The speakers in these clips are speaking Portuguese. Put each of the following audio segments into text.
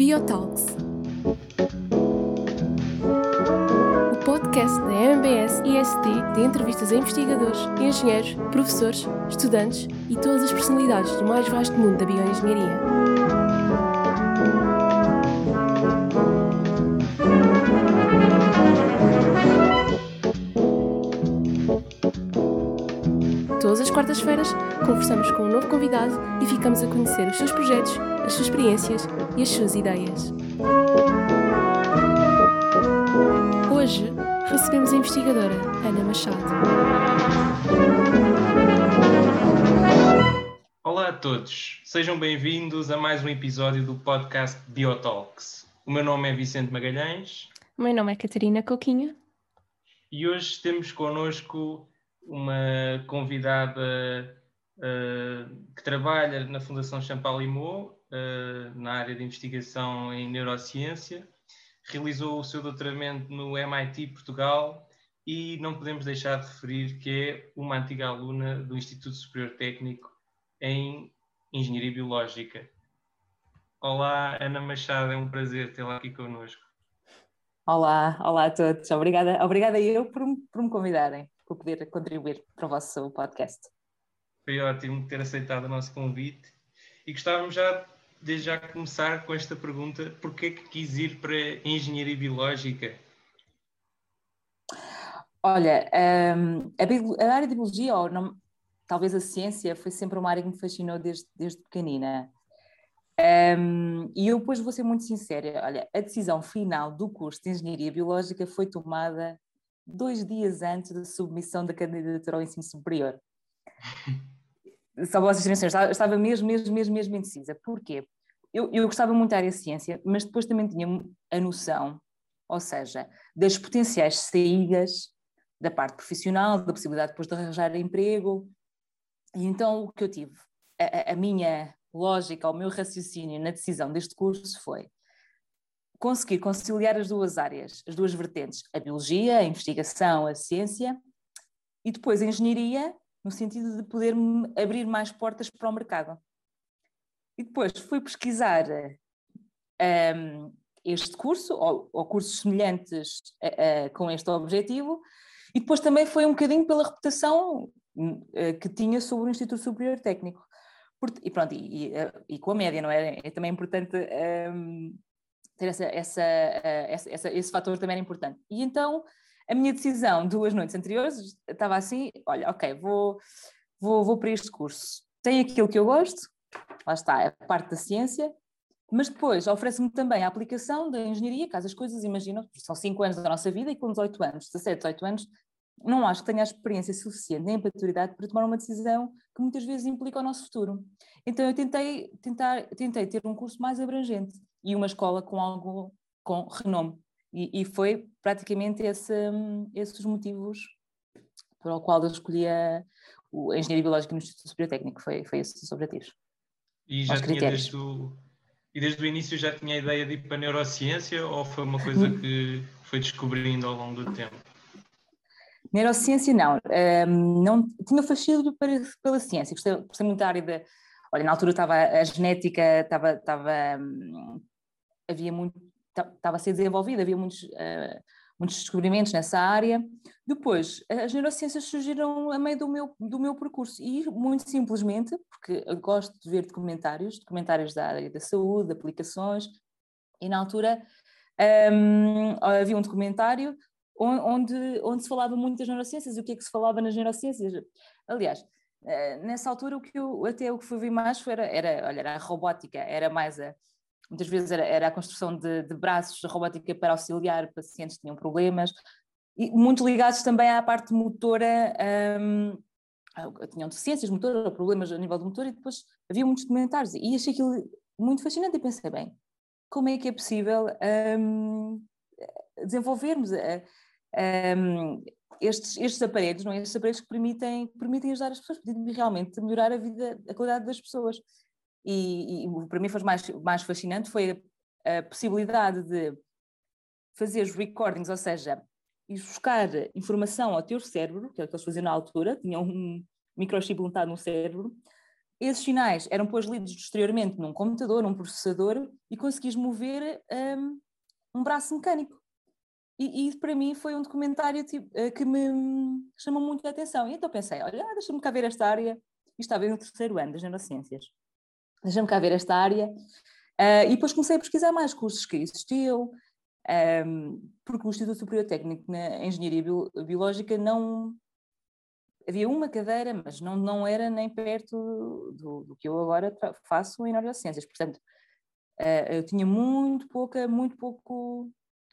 Biotalks. O podcast da MBS IST de entrevistas a investigadores, engenheiros, professores, estudantes e todas as personalidades do mais vasto mundo da bioengenharia. Todas as quartas-feiras conversamos com um novo convidado e ficamos a conhecer os seus projetos, as suas experiências e as suas ideias. Hoje recebemos a investigadora Ana Machado. Olá a todos, sejam bem-vindos a mais um episódio do podcast Biotalks. O meu nome é Vicente Magalhães O meu nome é Catarina Coquinho. e hoje temos connosco uma convidada eh, que trabalha na Fundação Champalimau, uh, na área de investigação em neurociência. Realizou o seu doutoramento no MIT Portugal e não podemos deixar de referir que é uma antiga aluna do Instituto Superior Técnico em Engenharia Biológica. Olá, Ana Machado, é um prazer tê-la aqui connosco. Olá, olá a todos. Obrigada, obrigada eu por, me- por me convidarem, por poder contribuir para o vosso podcast. Foi ótimo ter aceitado o nosso convite e gostávamos já, desde já, começar com esta pergunta: porquê que quis ir para a Engenharia Biológica? Olha, hum, a, bio- a área de biologia, ou não- talvez a ciência, foi sempre uma área que me fascinou desde, desde pequenina. Hum, e eu depois vou ser muito sincera, olha, a decisão final do curso de Engenharia Biológica foi tomada dois dias antes da submissão da candidatura ao ensino superior. Terem noção, eu estava- mesmo, mesmo, mesmo, mesmo indecisa. Porquê? Eu, eu gostava muito da área ciência, mas depois também tinha a noção, ou seja, das potenciais saídas da parte profissional, da possibilidade depois de arranjar emprego. E então o que eu tive, a- a minha lógica, o meu raciocínio na decisão deste curso foi conseguir conciliar as duas áreas, as duas vertentes, a biologia, a investigação, a ciência, e depois a engenharia, no sentido de poder abrir mais portas para o mercado. E depois fui pesquisar hum, este curso, ou, ou cursos semelhantes com este objetivo, e depois também foi um bocadinho pela reputação hum, eh, que tinha sobre o Instituto Superior Técnico. E pronto, e, e, eh, e com a média, não é? É também importante hum, ter essa, essa, eh, essa- essa- esse fator também era importante. E então a minha decisão duas noites anteriores estava assim: olha, ok, vou, vou, vou para este curso. Tem aquilo que eu gosto, lá está, a parte da ciência, mas depois oferece-me também a aplicação da engenharia, caso as coisas, imaginam, são 5 anos da nossa vida e com 18 anos, 17, 18 anos, não acho que tenha a experiência suficiente nem a maturidade para tomar uma decisão que muitas vezes implica o nosso futuro. Então eu tentei, tentar, tentei ter um curso mais abrangente e uma escola com algo com renome. E, e foi praticamente esse, hum, esses os motivos para o qual eu escolhi a, o- Engenharia Biológica no Instituto Superior Técnico, foi, foi esses os objetivos. E já tinha desde o, e desde o início já tinha a ideia de ir para a neurociência ou foi uma coisa Hum. que foi descobrindo ao longo do tempo? Neurociência, não. Hum, não tinha fascínio para- pela ciência. Gostei, gostei muito da área da. Olha, na altura estava a genética, estava, estava, hum, havia muito, estava a ser desenvolvida, havia muitos, eh, muitos descobrimentos nessa área. Depois, as neurociências surgiram a meio do meu, do meu percurso e muito simplesmente, porque eu gosto de ver documentários, documentários da área da saúde, de aplicações, e na altura hum, havia um documentário on- onde, onde se falava muito das neurociências e o que é que se falava nas neurociências. Aliás, eh, nessa altura o que eu até o que fui ver mais foi, era, era, olha, era a robótica, era mais a muitas vezes era, era a construção de, de braços, a robótica para auxiliar pacientes que tinham problemas, e muito ligados também à parte motora, hum, ao- tinham deficiências motoras, problemas a nível do motor, e depois havia muitos documentários, e achei aquilo muito fascinante, e pensei, bem, como é que é possível hum, desenvolvermos eh, hum, estes, estes aparelhos, não é? estes aparelhos que permitem, permitem ajudar as pessoas, permitem realmente melhorar a vida, a qualidade das pessoas. E, e para mim foi mais, mais fascinante foi a, a possibilidade de fazer os recordings, ou seja, ir buscar informação ao teu cérebro, que é o que eles faziam na altura, tinham um microchip montado no cérebro, esses sinais eram depois lidos posteriormente num computador, num processador, e conseguis mover um, um braço mecânico. E, e, para mim foi um documentário tipo, eh, que me chamou muito a atenção. E então pensei, olha, deixa-me cá ver esta área. Isto estava no terceiro ano das neurociências. Deixa-me cá ver esta área. Uh, e depois comecei a pesquisar mais cursos que existiam, um, porque o Instituto Superior Técnico na Engenharia Biológica não, havia uma cadeira, mas não, não era nem perto do, do que eu agora faço em neurociências. Portanto, uh, eu tinha muito pouca, muito pouco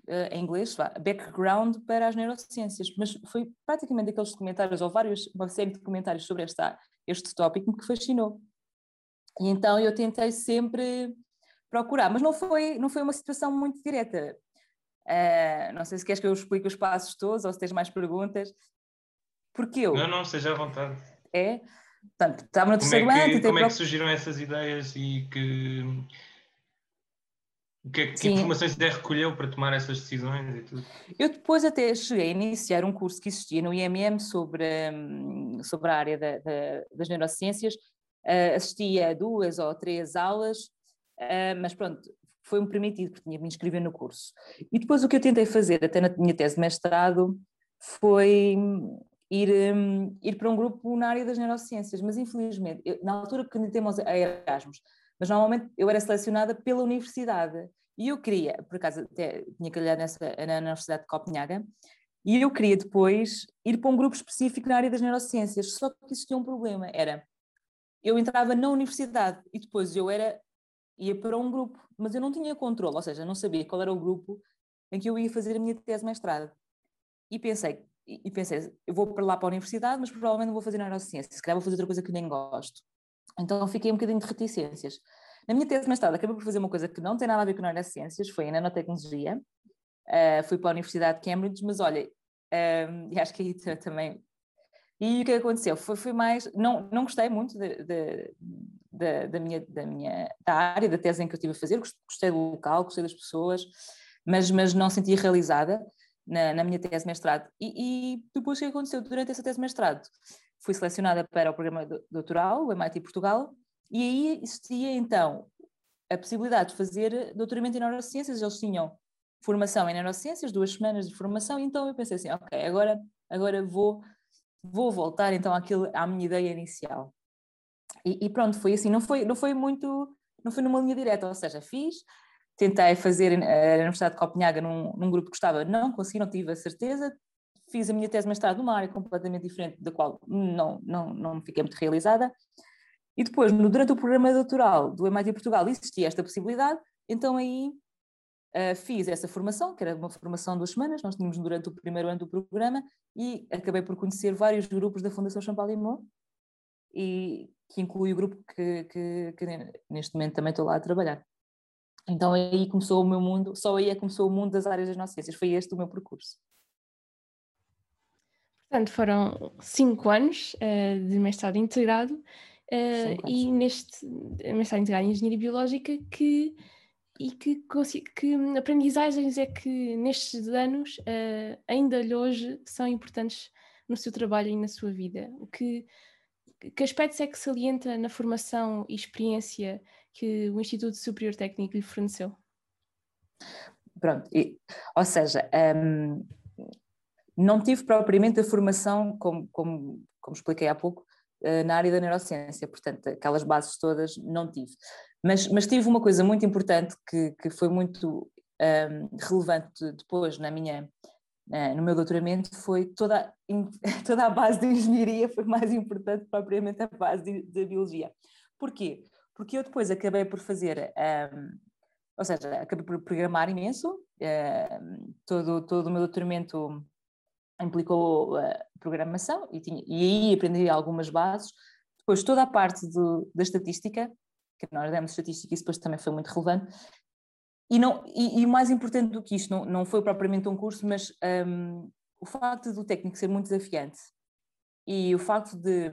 uh, em inglês, background para as neurociências, mas foi praticamente aqueles documentários, ou vários, uma série de documentários sobre esta, este tópico que me fascinou. E então eu tentei sempre procurar, mas não foi, não foi uma situação muito direta. Uh, não sei se queres que eu explique os passos todos ou se tens mais perguntas. Porque eu. Não, não, seja à vontade. É? Portanto, estava no terceiro como é que, ano. Como é que surgiram essas ideias e que. Que, que informações você recolheu para tomar essas decisões e tudo? Eu depois até cheguei a iniciar um curso que existia no IMM sobre, hum, sobre a área da, da, das neurociências. Uh, assisti a duas ou três aulas, uh, mas pronto, foi-me permitido, porque tinha que me inscrever no curso. E depois o que eu tentei fazer, até na minha tese de mestrado, foi ir, um, ir para um grupo na área das neurociências, mas infelizmente, eu, na altura que temos a Erasmus, mas normalmente eu era selecionada pela universidade e eu queria, por acaso até tinha calhado nessa, na Universidade de Copenhaga, e eu queria depois ir para um grupo específico na área das neurociências, só que existia um problema, era, eu entrava na universidade e depois eu era, ia para um grupo, mas eu não tinha controle, ou seja, não sabia qual era o grupo em que eu ia fazer a minha tese mestrado. E pensei, e pensei, eu vou para lá para a universidade, mas provavelmente não vou fazer neurociência, se calhar vou fazer outra coisa que nem gosto. Então fiquei um bocadinho de reticências. Na minha tese de mestrado acabei por fazer uma coisa que não tem nada a ver com neurociências, foi em nanotecnologia, uh, fui para a Universidade de Cambridge, mas olha, um, e acho que aí também... E o que aconteceu? Foi, foi mais... Não, não gostei muito de, de, de, da, minha, da minha da área, da tese em que eu estive a fazer, gostei do local, gostei das pessoas, mas, mas não senti realizada na, na minha tese de mestrado. E, e, depois o que aconteceu durante essa tese de mestrado? Fui selecionada para o programa doutoral, o MIT Portugal, e aí existia então a possibilidade de fazer doutoramento em neurociências. Eles tinham formação em neurociências, duas semanas de formação, então eu pensei assim, ok, agora, agora vou, vou voltar então àquilo, à minha ideia inicial. E, e, pronto, foi assim, não foi, não foi muito, não foi numa linha direta, ou seja, fiz, tentei fazer a Universidade de Copenhaga num, num grupo que gostava, não consegui, não tive a certeza. Fiz a minha tese de mestrado numa área completamente diferente, da qual não, não, não fiquei muito realizada. E depois, no, durante o programa doutoral do MIT Portugal, existia esta possibilidade, então aí uh, fiz essa formação, que era uma formação de duas semanas, nós tínhamos durante o primeiro ano do programa, e acabei por conhecer vários grupos da Fundação Champalimau, e que inclui o grupo que, que, que neste momento também estou lá a trabalhar. Então aí começou o meu mundo, só aí é que começou o mundo das áreas das nossas ciências, foi este o meu percurso. Portanto, foram cinco anos uh, de mestrado integrado uh, e neste mestrado integrado em Engenharia Biológica que e que, que aprendizagens é que nestes anos uh, ainda hoje são importantes no seu trabalho e na sua vida? O que, que aspectos é que salienta na formação e experiência que o Instituto Superior Técnico lhe forneceu? Pronto, e, ou seja, um, não tive propriamente a formação, como, como, como expliquei há pouco, uh, na área da neurociência, portanto, aquelas bases todas não tive. Mas, mas tive uma coisa muito importante que, que foi muito um, relevante depois na minha, no meu doutoramento, foi toda, toda a base de engenharia foi mais importante propriamente a base da biologia. Porquê? porque eu depois acabei por fazer, um, ou seja, acabei por programar imenso, um, todo, todo o meu doutoramento implicou uh, programação e, tinha, e aí aprendi algumas bases. Depois toda a parte do, da estatística, que nós demos estatística, isso depois também foi muito relevante. E, não, e, e mais importante do que isto, não, não foi propriamente um curso, mas um, o facto do técnico ser muito desafiante e o facto de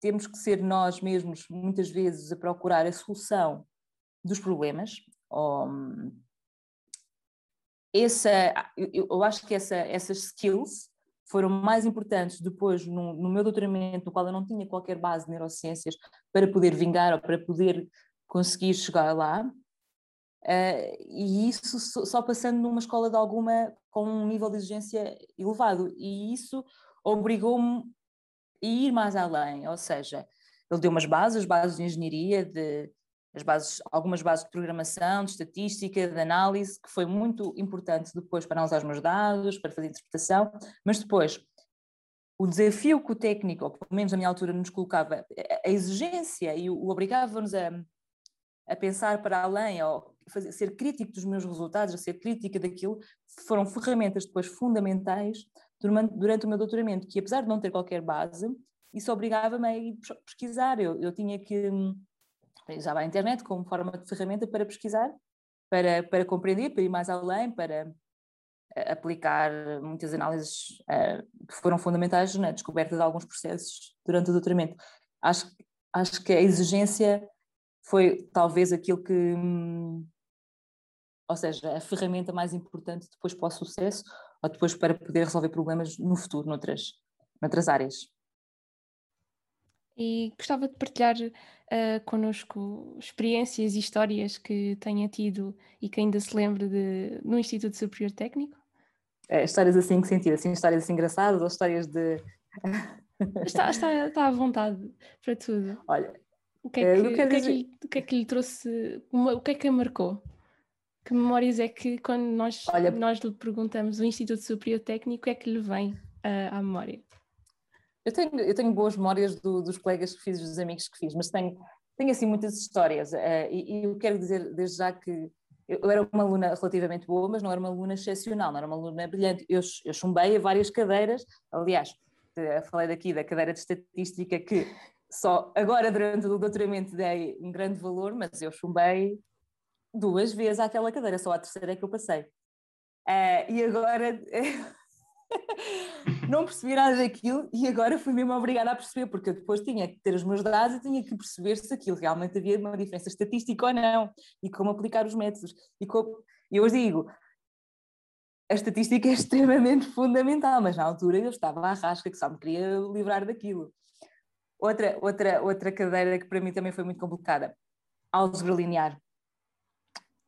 temos que ser nós mesmos, muitas vezes, a procurar a solução dos problemas. Ou, essa, eu, eu acho que essa, essas skills foram mais importantes depois no, no, meu doutoramento, no qual eu não tinha qualquer base de neurociências para poder vingar ou para poder conseguir chegar lá. Uh, e isso só, passando numa escola de alguma com um nível de exigência elevado. E isso obrigou-me a ir mais além, ou seja, ele deu umas bases, bases de engenharia, de, as bases, algumas bases de programação, de estatística, de análise, que foi muito importante depois para analisar os meus dados, para fazer interpretação, mas depois o desafio que o técnico, ou pelo menos a minha altura, nos colocava, a exigência e o obrigava-nos a, a pensar para além, ou fazer, ser crítico dos meus resultados, a ser crítica daquilo, foram ferramentas depois fundamentais durante, o meu doutoramento, que apesar de não ter qualquer base, isso obrigava-me a ir pesquisar. Eu, eu tinha que usava a internet como forma de ferramenta para pesquisar, para, para compreender, para ir mais além, para eh, aplicar muitas análises uh, que foram fundamentais na descoberta de alguns processos durante o doutoramento. Acho, acho que a exigência foi talvez aquilo que, hum, ou seja, a ferramenta mais importante depois para o sucesso ou depois para poder resolver problemas no futuro, noutras, noutras áreas. E gostava de partilhar uh, connosco experiências e histórias que tenha tido e que ainda se lembre de, no Instituto Superior Técnico? É, histórias assim que sentido? Assim, histórias assim engraçadas ou histórias de. está, está, está à vontade para tudo. Olha, o que é que, o que, é que, lhe, o que, é que lhe trouxe, o que é que a marcou? Que memórias é que, quando nós, Olha, nós lhe perguntamos o Instituto Superior Técnico, é que lhe vem uh, à memória? Eu tenho, eu tenho boas memórias do, dos colegas que fiz, dos amigos que fiz, mas tenho, tenho assim muitas histórias. Uh, e, e, eu quero dizer desde já que eu, era uma aluna relativamente boa, mas não era uma aluna excepcional, não era uma aluna brilhante. Eu, eu chumbei a várias cadeiras, aliás, falei daqui da cadeira de estatística que só agora durante o doutoramento dei um grande valor, mas eu chumbei duas vezes àquela cadeira, só a terceira é que eu passei. Uh, e agora não percebi nada daquilo e agora fui mesmo obrigada a perceber, porque eu depois tinha que ter os meus dados e tinha que perceber se aquilo realmente havia uma diferença estatística ou não, e como aplicar os métodos. E como... eu hoje digo, a estatística é extremamente fundamental, mas na altura eu estava à rasca, que só me queria livrar daquilo. Outra, outra, outra cadeira que para mim também foi muito complicada, álgebra linear.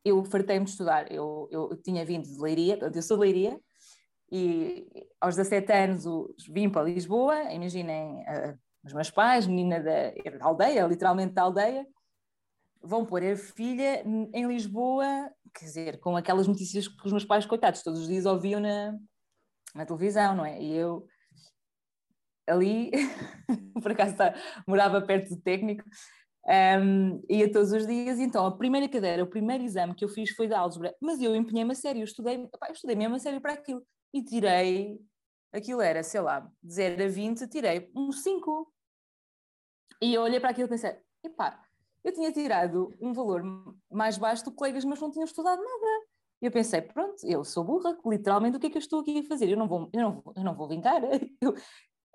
Eu fartei-me de estudar, eu, eu, eu tinha vindo de Leiria, eu sou de Leiria, e aos 17 anos vim para Lisboa, imaginem uh, os meus pais, menina da, da, aldeia, literalmente da aldeia, vão pôr a filha em Lisboa, quer dizer, com aquelas notícias que os meus pais, coitados, todos os dias ouviam na, na televisão, não é? E eu ali, por acaso tá, morava perto do técnico, um, ia todos os dias, então a primeira cadeira, o primeiro exame que eu fiz foi de álgebra, mas eu empenhei-me a sério, eu estudei, opa, eu estudei mesmo a sério para aquilo, e tirei, aquilo era, sei lá, de 0 a 20, tirei um 5. E eu olhei para aquilo e pensei, epá, eu tinha tirado um valor mais baixo do que colegas, mas não tinham estudado nada. E eu pensei, pronto, eu sou burra, literalmente o que é que eu estou aqui a fazer? Eu não vou, eu não vou, eu não vou vingar.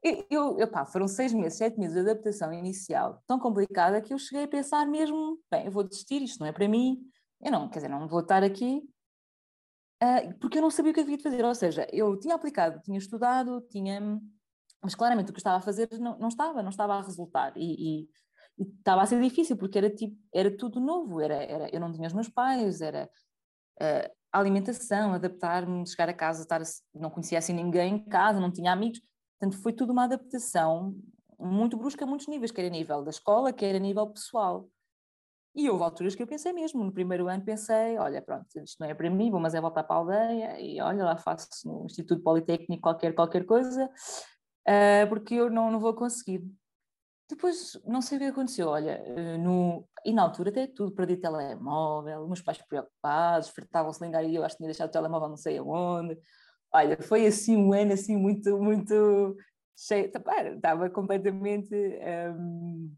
Eu, eu, eu, pá, foram seis meses, sete meses de adaptação inicial tão complicada que eu cheguei a pensar mesmo, bem, eu vou desistir, isto não é para mim, eu não, quer dizer, não vou estar aqui porque eu não sabia o que havia de fazer. Ou seja, eu tinha aplicado, tinha estudado, tinha. Mas claramente o que eu estava a fazer não, não estava, não estava a resultar. E, e, e, estava a ser difícil, porque era, tipo, era tudo novo. Era, era, eu não tinha os meus pais, era uh, alimentação, adaptar-me, chegar a casa, estar, não conhecia assim ninguém em casa, não tinha amigos. Portanto, foi tudo uma adaptação muito brusca a muitos níveis, quer a nível da escola, quer a nível pessoal. E houve alturas que eu pensei mesmo, no primeiro ano pensei, olha, pronto, isto não é para mim, vou mas é voltar para a aldeia e olha, lá faço no Instituto Politécnico qualquer, qualquer coisa, uh, porque eu não, não vou conseguir. Depois, não sei o que aconteceu, olha, uh, no, e na altura até tudo, perdi telemóvel, meus pais preocupados, fretavam-se ligar e eu acho que tinha deixado o telemóvel não sei aonde. Olha, foi assim um ano assim muito, muito cheio, estava completamente... Um,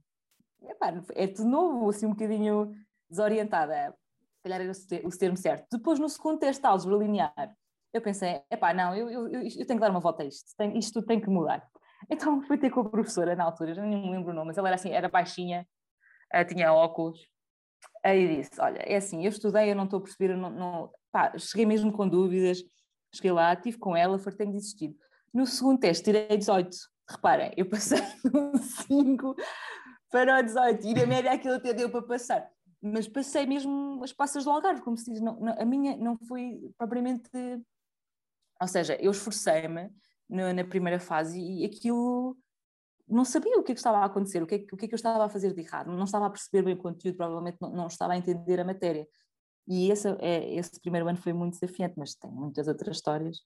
epá, é tudo novo, assim um bocadinho desorientada. Se calhar era o termo certo. Depois, no segundo teste de álgebra linear, eu pensei, epá, não, eu, eu, eu, tenho que dar uma volta a isto, tem, isto tem que mudar. Então fui ter com a professora na altura, já nem me lembro o nome, mas ela era assim, era baixinha, uh, tinha óculos. Aí disse, olha, é assim, eu estudei, eu não estou a perceber, não, não... Pá, cheguei mesmo com dúvidas, cheguei lá, estive com ela, fartei-me de existir. No segundo teste tirei 18. Reparem, eu passei no 5 para o 18 e na média aquilo até deu para passar. Mas passei mesmo as passas do Algarve, como se diz. Não, não, a minha não foi propriamente. Ou seja, eu esforcei-me na primeira fase e aquilo não sabia o que, é que estava a acontecer, o que, é, o que é que eu estava a fazer de errado, não estava a perceber bem o conteúdo, provavelmente não, não estava a entender a matéria. E esse, é, esse primeiro ano foi muito desafiante, mas tem muitas outras histórias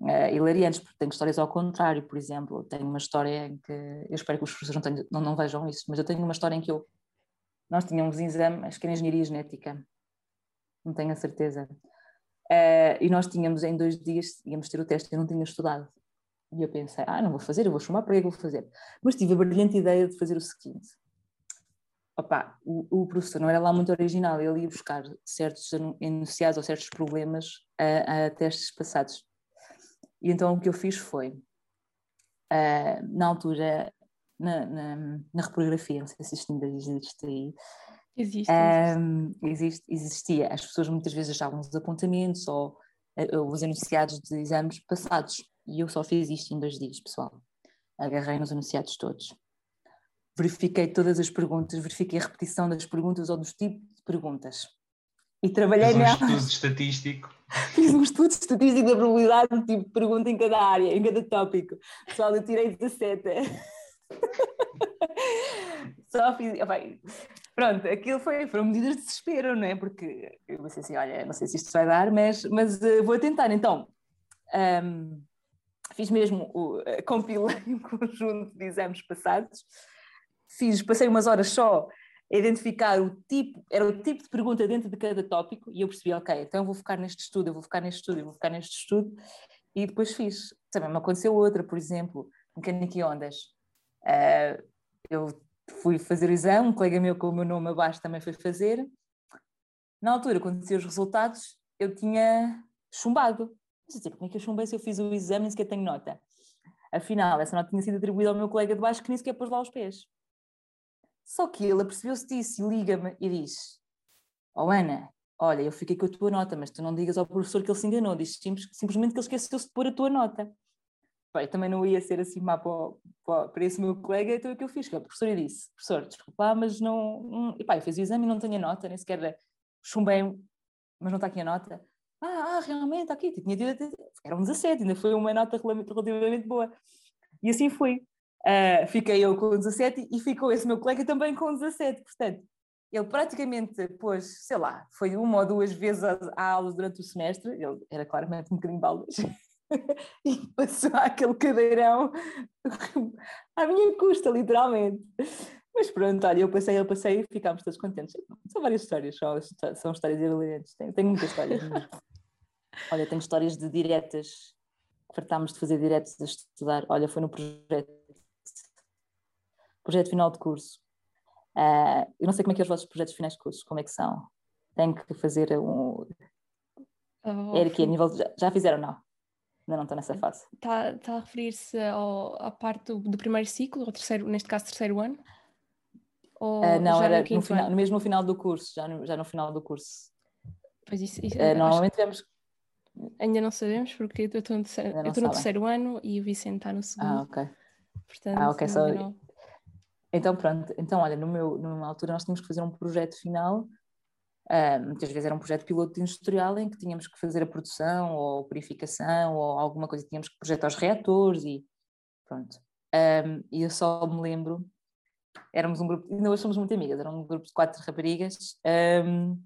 uh, hilariantes, porque tenho histórias ao contrário, por exemplo, tenho uma história em que, eu espero que os professores não, tenham, não, não, vejam isso, mas eu tenho uma história em que eu, nós tínhamos exame, acho que era engenharia genética, não tenho a certeza, uh, e nós tínhamos em dois dias, íamos ter o teste, eu não tinha estudado, e eu pensei, ah, não vou fazer, eu vou chamar, para que é que vou fazer? Mas tive a brilhante ideia de fazer o seguinte, opa, o, o, professor não era lá muito original, ele ia buscar certos enunciados ou certos problemas a, a testes passados. E então o que eu fiz foi, uh, na altura, na, na, na, reprografia, não sei se isto ainda existe aí. Existe. Um, existe. Existia. As pessoas muitas vezes achavam os apontamentos ou uh, os enunciados de exames passados. E eu só fiz isto em dois dias, pessoal. Agarrei nos enunciados todos. Verifiquei todas as perguntas, verifiquei a repetição das perguntas ou dos tipos de perguntas. E trabalhei Fiz um estudo estatístico. Fiz um estudo estatístico da probabilidade, tipo, pergunta em cada área, em cada tópico. Pessoal, eu tirei 17. Só fiz. Bem, pronto, aquilo foi, foram medidas de desespero, não é? Porque eu pensei assim: olha, não sei se isto vai dar, mas, mas uh, vou tentar. Então, um, fiz mesmo, o, uh, compilei um conjunto de exames passados, fiz, passei umas horas só identificar o tipo, era o tipo de pergunta dentro de cada tópico e eu percebi, ok, então vou focar neste estudo, eu vou focar neste estudo, eu vou focar neste estudo e depois fiz. Também me aconteceu outra, por exemplo, mecânica e ondas. Uh, eu fui fazer o exame, um colega meu com o meu nome abaixo também foi fazer. Na altura, quando dizia os resultados, eu tinha chumbado. Não sei como é que eu chumbei se eu fiz o exame e nem sequer tenho nota. Afinal, essa nota tinha sido atribuída ao meu colega de baixo que nem sequer pôs lá os pés. Só que ele apercebeu-se disso e liga-me e diz: Oh Ana, olha, eu fiquei com a tua nota, mas tu não digas ao professor que ele se enganou, diz simplesmente que ele esqueceu-se de pôr a tua nota. Bem, também não ia ser assim má para, para, para, esse meu colega, então o que eu fiz? Que o professor disse: Professor, desculpa, mas não. não... E pá, eu fiz o exame e não tenho a nota, nem sequer chumbei, mas não está aqui a nota. Ah, ah realmente, está aqui, tinha era um 17, ainda foi uma nota relativamente boa. E assim foi. Uh, fiquei eu com 17 e ficou esse meu colega também com 17. Portanto, ele praticamente pôs, sei lá, foi uma ou duas vezes a, aulas durante o semestre, ele era claramente um bocadinho baldas, e passou aquele cadeirão à minha custa, literalmente. Mas pronto, olha, eu passei, eu passei e ficámos todos contentes. São várias histórias, são, são histórias brilhantes. Tenho, tenho muitas histórias. olha, tenho histórias de diretas, fartámos de fazer diretos a estudar. Olha, foi no projeto projeto final de curso. Uh, eu não sei como é que é os vossos projetos finais de curso, como é que são? Tem que fazer um. Oh, é aqui a nível. De... Já, fizeram, não? Ainda não estou nessa fase. Está, tá a referir-se à parte do, do, primeiro ciclo, ou terceiro, neste caso, terceiro ano? Ou uh, não, era no, no final, mesmo no final do curso, já no, já no final do curso. Pois isso, isso uh, normalmente temos. Ainda não sabemos, porque eu estou no, terceiro, eu no terceiro ano e o Vicente está no segundo. Ah, ok. Portanto, ah, ok, só. Não... Então, pronto, então, olha, no meu, numa altura nós tínhamos que fazer um projeto final, uh, muitas vezes era um projeto piloto industrial em que tínhamos que fazer a produção ou purificação ou alguma coisa, tínhamos que projetar os reatores e pronto. Um, e eu só me lembro, éramos um grupo, ainda hoje somos muito amigas, era um grupo de quatro raparigas, um,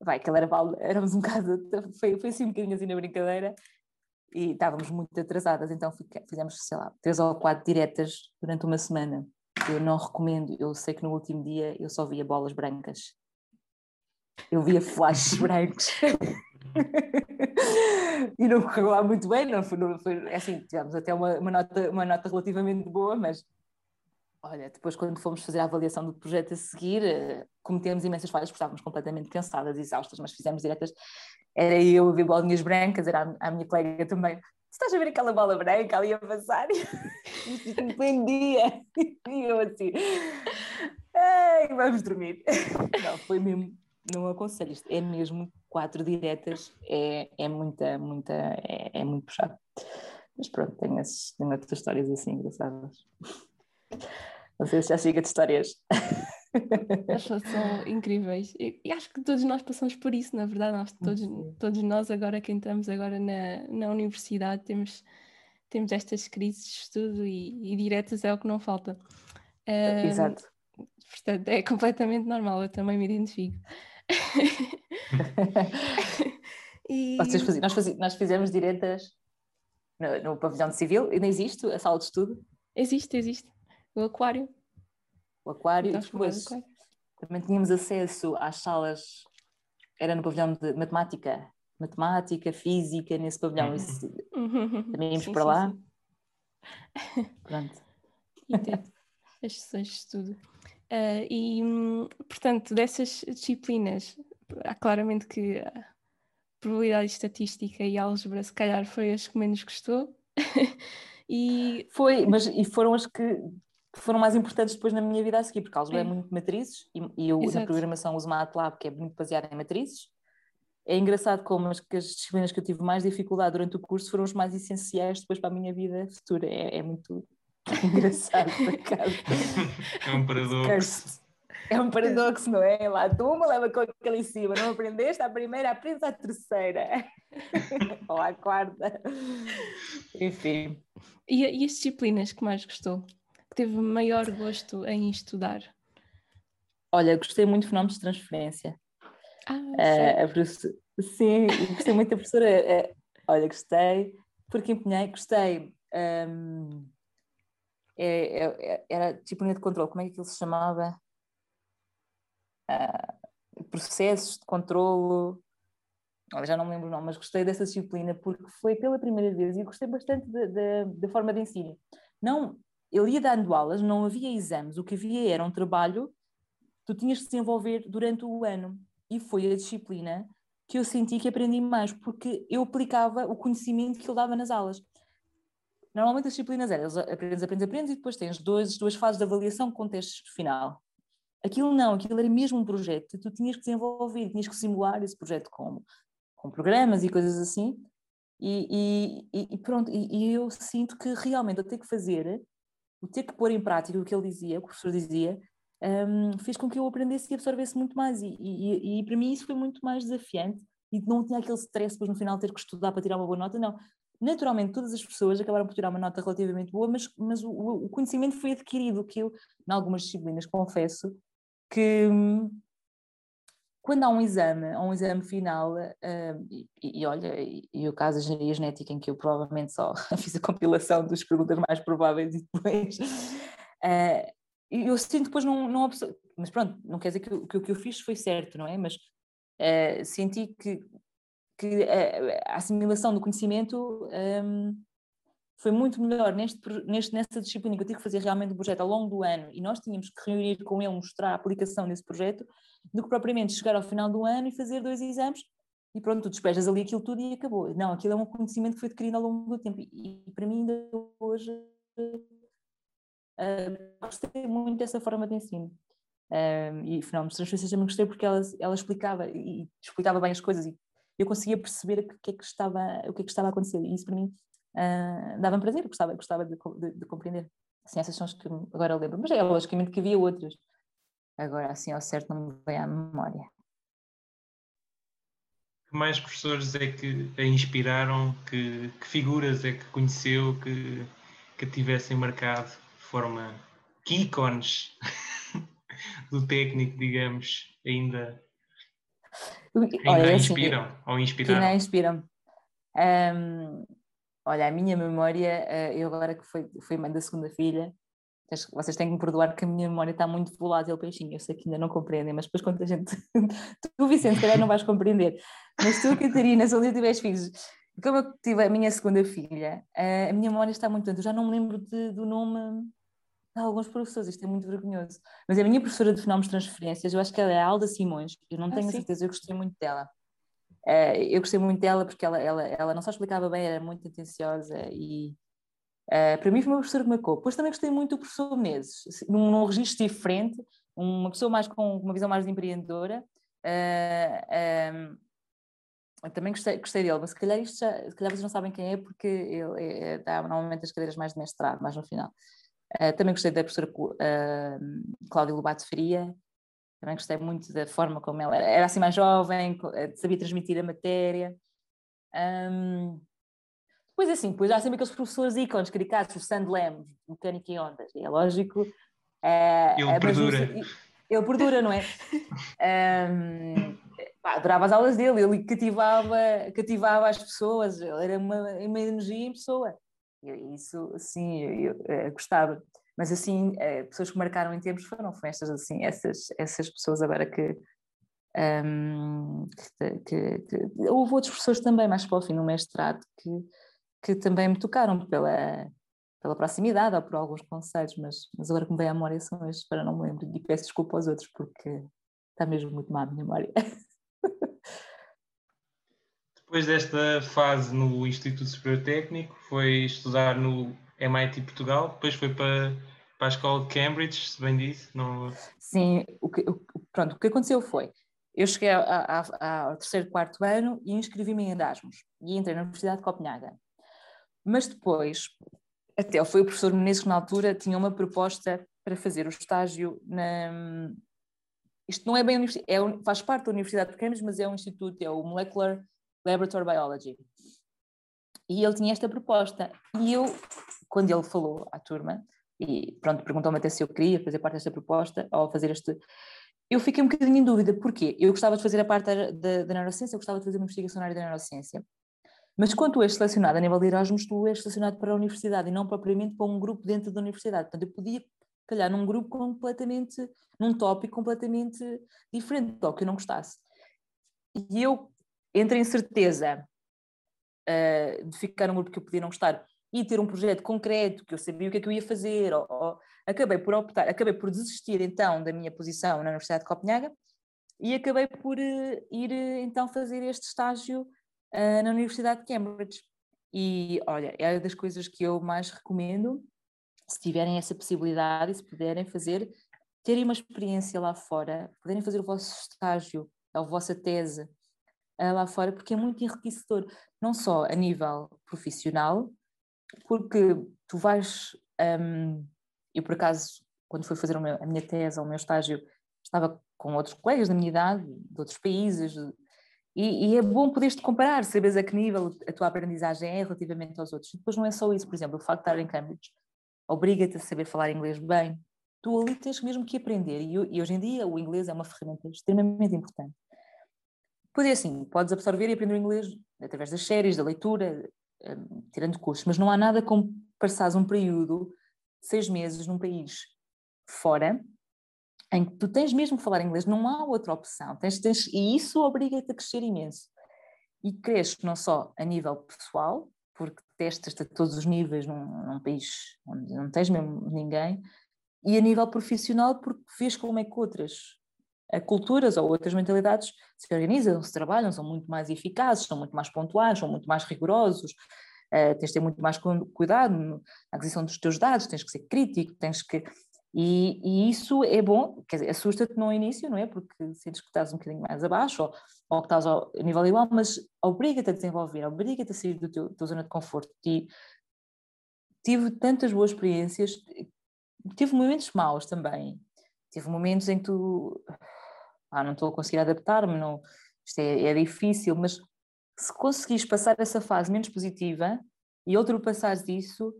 vai, aquela era, éramos um bocado, foi, foi assim um bocadinho assim na brincadeira, e estávamos muito atrasadas, então fizemos, sei lá, três ou quatro diretas durante uma semana eu não recomendo. Eu sei que no último dia eu só via bolas brancas. Eu via flashes brancos. e não correu lá muito bem, não foi, não foi é assim, tivemos até uma, uma, nota, uma nota relativamente boa, mas olha, depois quando fomos fazer a avaliação do projeto a seguir, eh, cometemos imensas falhas, porque estávamos completamente cansadas, exaustas, mas fizemos diretas, era eu a ver bolinhas brancas, era a, a minha colega também, estás a ver aquela bola branca ali a passar? Prendia. E eu assim, Ei, vamos dormir. Não, foi mesmo, não aconselho isto, é mesmo quatro diretas, é, é muita, muita, é, é muito puxado. Mas pronto, tenho, esses, tenho outras histórias assim engraçadas. Não sei se já chega de histórias. Pessoas são incríveis. E, e, acho que todos nós passamos por isso, na verdade. Nós, todos, todos nós, agora que entramos agora na, na universidade, temos, temos estas crises de estudo e, e diretas é o que não falta. Uh, Exato. Portanto, é completamente normal, eu também me identifico. e... Faziam, nós, fazíamos, nós fizemos diretas no, no pavilhão de civil, ainda existe a sala de estudo? Existe, existe. O aquário. O aquário, e depois aquário. também tínhamos acesso às salas, era no pavilhão de matemática, matemática, física, nesse pavilhão, isso, uhum. também íamos sim, para sim, lá. Sim. Pronto. E as sessões de estudo. Uh, e, portanto, dessas disciplinas, há claramente que a probabilidade estatística e álgebra, se calhar, foi as que menos gostou. e foi, mas e foram as que foram mais importantes depois na minha vida a seguir, porque a álgebra é, é muito matrizes e, eu Exato. na programação uso MATLAB, que é muito baseada em matrizes. É engraçado como as, as, disciplinas que eu tive mais dificuldade durante o curso foram os mais essenciais depois para a minha vida futura. É, é muito engraçado, por acaso. É um paradoxo. É um paradoxo, não é? Lá uma leva com aquele em cima, não aprendeste a primeira, aprendes a terceira. Ou a quarta. Enfim. E, e as disciplinas que mais gostou? Teve maior gosto em estudar? Olha, gostei muito de fenómenos de transferência. Ah, uh, a professora, sim, gostei muito da professora. Uh, olha, gostei, porque empenhei, gostei. Um, é, é, era disciplina de controle, como é que ele se chamava? Uh, processos de controlo. Olha, já não me lembro o nome, mas gostei dessa disciplina porque foi pela primeira vez e gostei bastante da forma de ensino. Não ele ia dando aulas, não havia exames, o que havia era um trabalho que tu tinhas que desenvolver durante o ano. E foi a disciplina que eu senti que aprendi mais, porque eu aplicava o conhecimento que ele dava nas aulas. Normalmente as disciplinas eram, aprendes, aprendes, aprendes, e depois tens dois, duas fases de avaliação com testes final. Aquilo não, aquilo era mesmo um projeto, tu tinhas que desenvolver, tinhas que simular esse projeto com, com programas e coisas assim, e, e, e pronto, e, e, eu sinto que realmente eu tenho que fazer o ter que pôr em prática o que ele dizia, o que o professor dizia, um, fez com que eu aprendesse e absorvesse muito mais. E, e, e, para mim isso foi muito mais desafiante e não tinha aquele stress depois no final ter que estudar para tirar uma boa nota, não. Naturalmente, todas as pessoas acabaram por tirar uma nota relativamente boa, mas, mas o, o conhecimento foi adquirido, que eu, em algumas disciplinas, confesso que hum, quando há um exame, um exame final, uh, e, e, olha, e, e o caso da engenharia genética, em que eu provavelmente só fiz a compilação das perguntas mais prováveis e depois. Uh, eu sinto que depois não, não mas pronto, não quer dizer que, que o que eu fiz foi certo, não é? Mas uh, senti que, que a, a, assimilação do conhecimento um, foi muito melhor neste, neste, nessa disciplina que eu tive que fazer realmente um projeto ao longo do ano e nós tínhamos que reunir com ele, mostrar a aplicação desse projeto, do que propriamente chegar ao final do ano e fazer dois exames e pronto, tu despejas ali aquilo tudo e acabou. Não, aquilo é um conhecimento que foi adquirido ao longo do tempo e, e para mim ainda hoje uh, gostei muito dessa forma de ensino. Uh, e fenómenos de transferência também gostei porque ela, ela explicava e explicava bem as coisas e eu conseguia perceber o que é que estava, o que é que estava a acontecer e isso para mim uh, dava-me prazer, gostava, gostava de, de, de, compreender. Assim, essas são as que agora lembro, mas é logicamente que havia outras. Agora, assim, ao certo, não me vem à memória. Que mais professores é que a inspiraram? Que, que figuras é que conheceu que, que tivessem marcado de forma. Que ícones do técnico, digamos, ainda, ainda Olha, assim, inspiram? ou inspiraram? Ainda inspiram. Um, olha, a minha memória, eh, eu agora que fui, fui mãe da segunda filha, vocês têm que me perdoar que a minha memória está muito volátil, peixinho. Eu sei que ainda não compreendem, mas depois quando a gente. tu, Vicente, se calhar não vais compreender. Mas tu, Catarina, se um dia tiveres filhos, como eu tive a minha segunda filha, a minha memória está muito tanto. Eu já não me lembro de, do nome de alguns professores, isto é muito vergonhoso. Mas a minha professora de fenómenos de transferências, eu acho que ela é a Alda Simões, eu não ah, tenho ah, certeza, eu gostei muito dela. Uh, eu gostei muito dela porque ela, ela, ela não só explicava bem, era muito atenciosa e uh, para mim foi uma professora que marcou. Depois também gostei muito do professor Menezes, num, num registro diferente, uma pessoa mais com uma visão mais empreendedora. Uh, também gostei, gostei dele, mas se calhar, isto já, se calhar vocês não sabem quem é, porque ele é, dá normalmente as cadeiras mais de mestrado, mais no final. Também gostei da professora Cláudia Lobato Faria, também gostei muito da forma como ela era, era assim mais jovem, sabia transmitir a matéria. Um, depois assim, depois há sempre aqueles professores ícones, caricatos, o Sand Lemos, mecânica e ondas, e é lógico. Uh, ele perdura. Ele perdura, não é? um, pá, adorava as aulas dele, ele cativava, cativava as pessoas, ele era uma, uma energia em pessoa. Isso, sim, eu, eu, eu, gostava. Mas assim, eh, pessoas que marcaram em tempos foram foi estas, assim, essas, essas pessoas agora que, um, que, que, que, houve outros professores também mais para o fim no mestrado que, que também me tocaram pela, pela proximidade ou por alguns conselhos, mas, mas agora que me vem à memória são estes, para não me lembro e peço desculpa aos outros porque está mesmo muito má a minha memória. Depois desta fase no Instituto Superior Técnico, foi estudar no MIT Portugal, depois foi para, para a escola de Cambridge, se bem disse. Não... Sim, o que, o, pronto, o que aconteceu foi, eu cheguei a, a, ao terceiro, quarto ano e inscrevi-me em Erasmus e entrei na Universidade de Copenhaga. Mas depois, até foi o professor Menezes que na altura tinha uma proposta para fazer o estágio na... Isto não é bem é, faz parte da Universidade de Cambridge, mas é um instituto, é o Molecular Laboratory Biology. E ele tinha esta proposta. E eu, quando ele falou à turma, e pronto, perguntou-me até se eu queria fazer parte desta proposta, ou fazer este. Eu fiquei um bocadinho em dúvida, porque eu gostava de fazer a parte da, da, neurociência, eu gostava de fazer uma investigação na área da neurociência. Mas quando tu és selecionado a nível de Erasmus, tu és selecionado para a universidade e não propriamente para um grupo dentro da universidade. Portanto, eu podia calhar num grupo completamente, num tópico completamente diferente, ou que eu não gostasse. E eu entre a incerteza uh, de ficar num grupo que eu podia não gostar e ter um projeto concreto que eu sabia o que é que eu ia fazer, ou, ou, acabei por optar, acabei por desistir então da minha posição na Universidade de Copenhaga e acabei por uh, ir uh, então fazer este estágio na Universidade de Cambridge. E olha, é das coisas que eu mais recomendo, se tiverem essa possibilidade e se puderem fazer, terem uma experiência lá fora, poderem fazer o vosso estágio, a vossa tese uh, lá fora, porque é muito enriquecedor, não só a nível profissional, porque tu vais. Um, eu, por acaso, quando fui fazer a minha tese, o meu estágio, estava com outros colegas da minha idade, de outros países, e, e é bom poderes-te comparar, saberes a que nível a tua aprendizagem é relativamente aos outros. Depois não é só isso, por exemplo, o facto de estar em Cambridge obriga-te a saber falar inglês bem. Tu ali tens mesmo que aprender, e, e hoje em dia o inglês é uma ferramenta extremamente importante. Pois é assim, podes absorver e aprender o inglês através das séries, da leitura, tirando cursos, mas não há nada como passares um período, seis meses, num país fora, em que tu tens mesmo que falar inglês, não há outra opção, tens, tens, e isso obriga-te a crescer imenso. E cresces não só a nível pessoal, porque testas a todos os níveis num, num país onde não tens mesmo ninguém, e a nível profissional, porque vês como é que outras culturas ou outras mentalidades se organizam, se trabalham, são muito mais eficazes, são muito mais pontuais, são muito mais rigorosos, uh, tens de ter muito mais cuidado na aquisição dos teus dados, tens que ser crítico, tens que. E, e isso é bom, quer dizer, assusta-te no início, não é? Porque sentes que estás um bocadinho mais abaixo ou, ou que estás ao nível igual, mas obriga-te a desenvolver, obriga-te a sair teu, tua zona de conforto. E tive tantas boas experiências, tive momentos maus também. Tive momentos em que tu ah, não estou a conseguir adaptar-me, não, isto é, é difícil, mas se conseguires passar essa fase menos positiva e ultrapassares isso,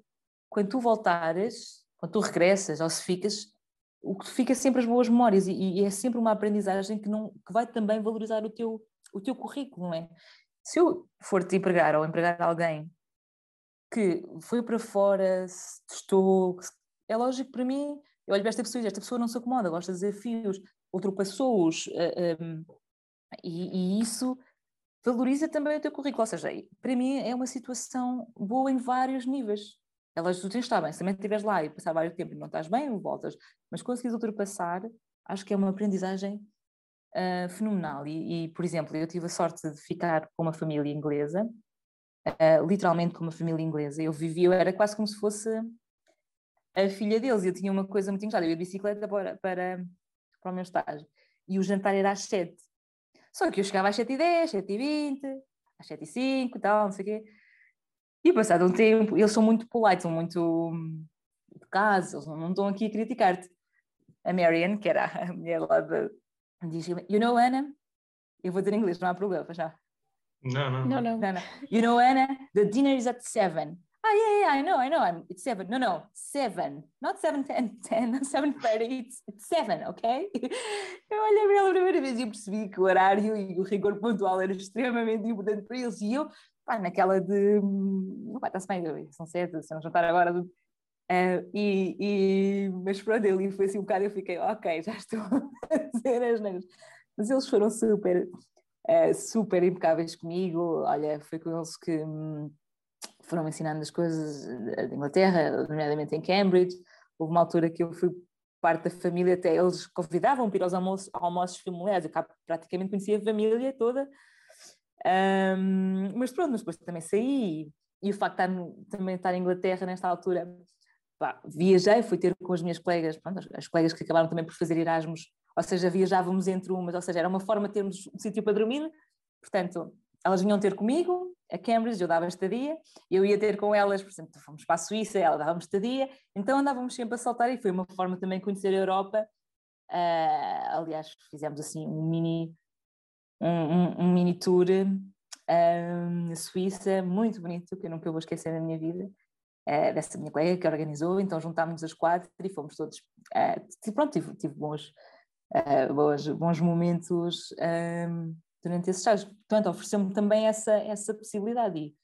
quando tu voltares, quando tu regressas ou se ficas, o que fica sempre as boas memórias e, e, é sempre uma aprendizagem que, não, que vai também valorizar o teu, o teu currículo, não é? Se eu for te empregar ou empregar alguém que foi para fora, testou, é lógico para mim, eu olho para esta pessoa e esta pessoa não se acomoda, gosta de desafios, ultrapassou-os, uh, eh, um, e, e, isso valoriza também o teu currículo. Ou seja, para mim é uma situação boa em vários níveis. Elas tu tens estar bem, se também estiveres lá e passar vários tempo e não estás bem, voltas, mas conseguires ultrapassar, acho que é uma aprendizagem uh, fenomenal. E, e, por exemplo, eu tive a sorte de ficar com uma família inglesa, uh, literalmente com uma família inglesa. Eu vivia, eu era quase como se fosse a filha deles. Eu tinha uma coisa muito engraçada, eu ia de bicicleta para, para, para o meu estágio e o jantar era às 7. Só que eu chegava às 7h10, 7h20, às 7h05 e tal, não sei o quê. E passado um tempo, eles são muito polite, são muito hum, de casa, eles não, estão aqui a criticar-te. A Marian, que era a mulher lá de. Diz, you know Anna? Eu vou dizer em inglês, não há problema, não. Não não. não. não, não. You know Anna? The dinner is at 7 oh yeah, yeah, I know, I know, I'm, it's seven. No, no, seven, not seven, ten, ten, seven thirty, it's, it's seven, ok? Eu olhei para ela a primeira vez e percebi que o horário e o rigor pontual era extremamente importante para eles e eu, pá, naquela de, hum, pá, está-se bem, são sete, se não jantar agora, uh, e, e, mas pronto, ele foi assim um bocado, eu fiquei, ok, já estou a fazer as negras. Mas eles foram super, uh, super impecáveis comigo, olha, foi com eles que... Hum, foram ensinando as coisas de Inglaterra, nomeadamente em Cambridge. Houve uma altura que eu fui parte da família, até eles convidavam para ir aos almoços, almoços familiares, eu cá praticamente conhecia a família toda. Um, mas pronto, mas depois também saí e o facto de estar também estar em Inglaterra nesta altura, pá, viajei, fui ter com as minhas colegas, pronto, as, as, colegas que acabaram também por fazer Erasmus, ou seja, viajávamos entre umas, ou seja, era uma forma de termos um sítio para dormir, portanto, elas vinham ter comigo, a Cambridge, eu dava estadia, eu ia ter com elas, por exemplo, fomos para a Suíça, ela dava-me estadia, então andávamos sempre a saltar e foi uma forma também de conhecer a Europa. Uh, aliás, fizemos assim um mini, um, um, um mini tour uh, na Suíça, muito bonito, que eu nunca vou esquecer na minha vida, uh, dessa minha colega que organizou, então juntámos as quatro e fomos todos, uh, pronto, tive, tive bons, bons, bons momentos durante esse estágio. Portanto, ofereceu-me também essa, essa possibilidade.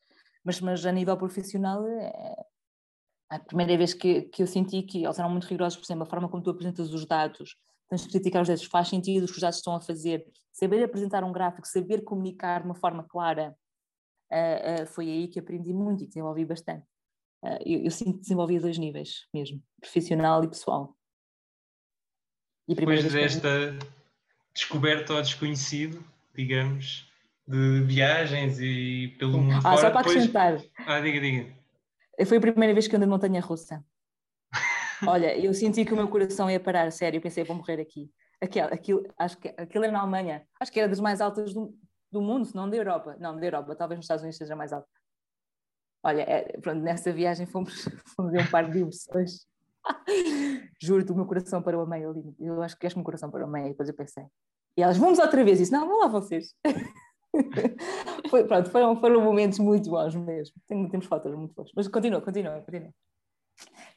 Mas, mas a nível profissional, é, a primeira vez que, que eu senti que eles eram muito rigorosos, por exemplo, a forma como tu apresentas os dados, tens que criticar os dados, faz sentido o que os dados estão a fazer, saber apresentar um gráfico, saber comunicar de uma forma clara, uh, uh, foi aí que aprendi muito e desenvolvi bastante. Uh, eu, eu sinto que desenvolvi a dois níveis mesmo, profissional e pessoal. E Depois desta descoberta ao desconhecido, digamos, de viagens e pelo mundo ah, fora. Só para Depois... acrescentar. Ah, diga, diga. Foi a primeira vez que andei de montanha russa. Olha, eu senti que o meu coração ia parar, sério, eu pensei, vou morrer aqui. Aquilo, aquilo, acho que aquilo era na Alemanha, acho que era das mais altas do, do mundo, se não da Europa. Não, da Europa, talvez nos Estados Unidos seja mais alta. Olha, é, pronto, nessa viagem fomos, fomos ver um par de diversões. Juro-te, o meu coração parou a meio ali. Eu acho que este meu coração parou a meio, depois eu pensei, e elas, vamos outra vez. Isso, não, vão lá vocês. Foi, pronto, foram, foram momentos muito bons mesmo. Tem, temos fotos muito boas. Mas continua, continua, continua.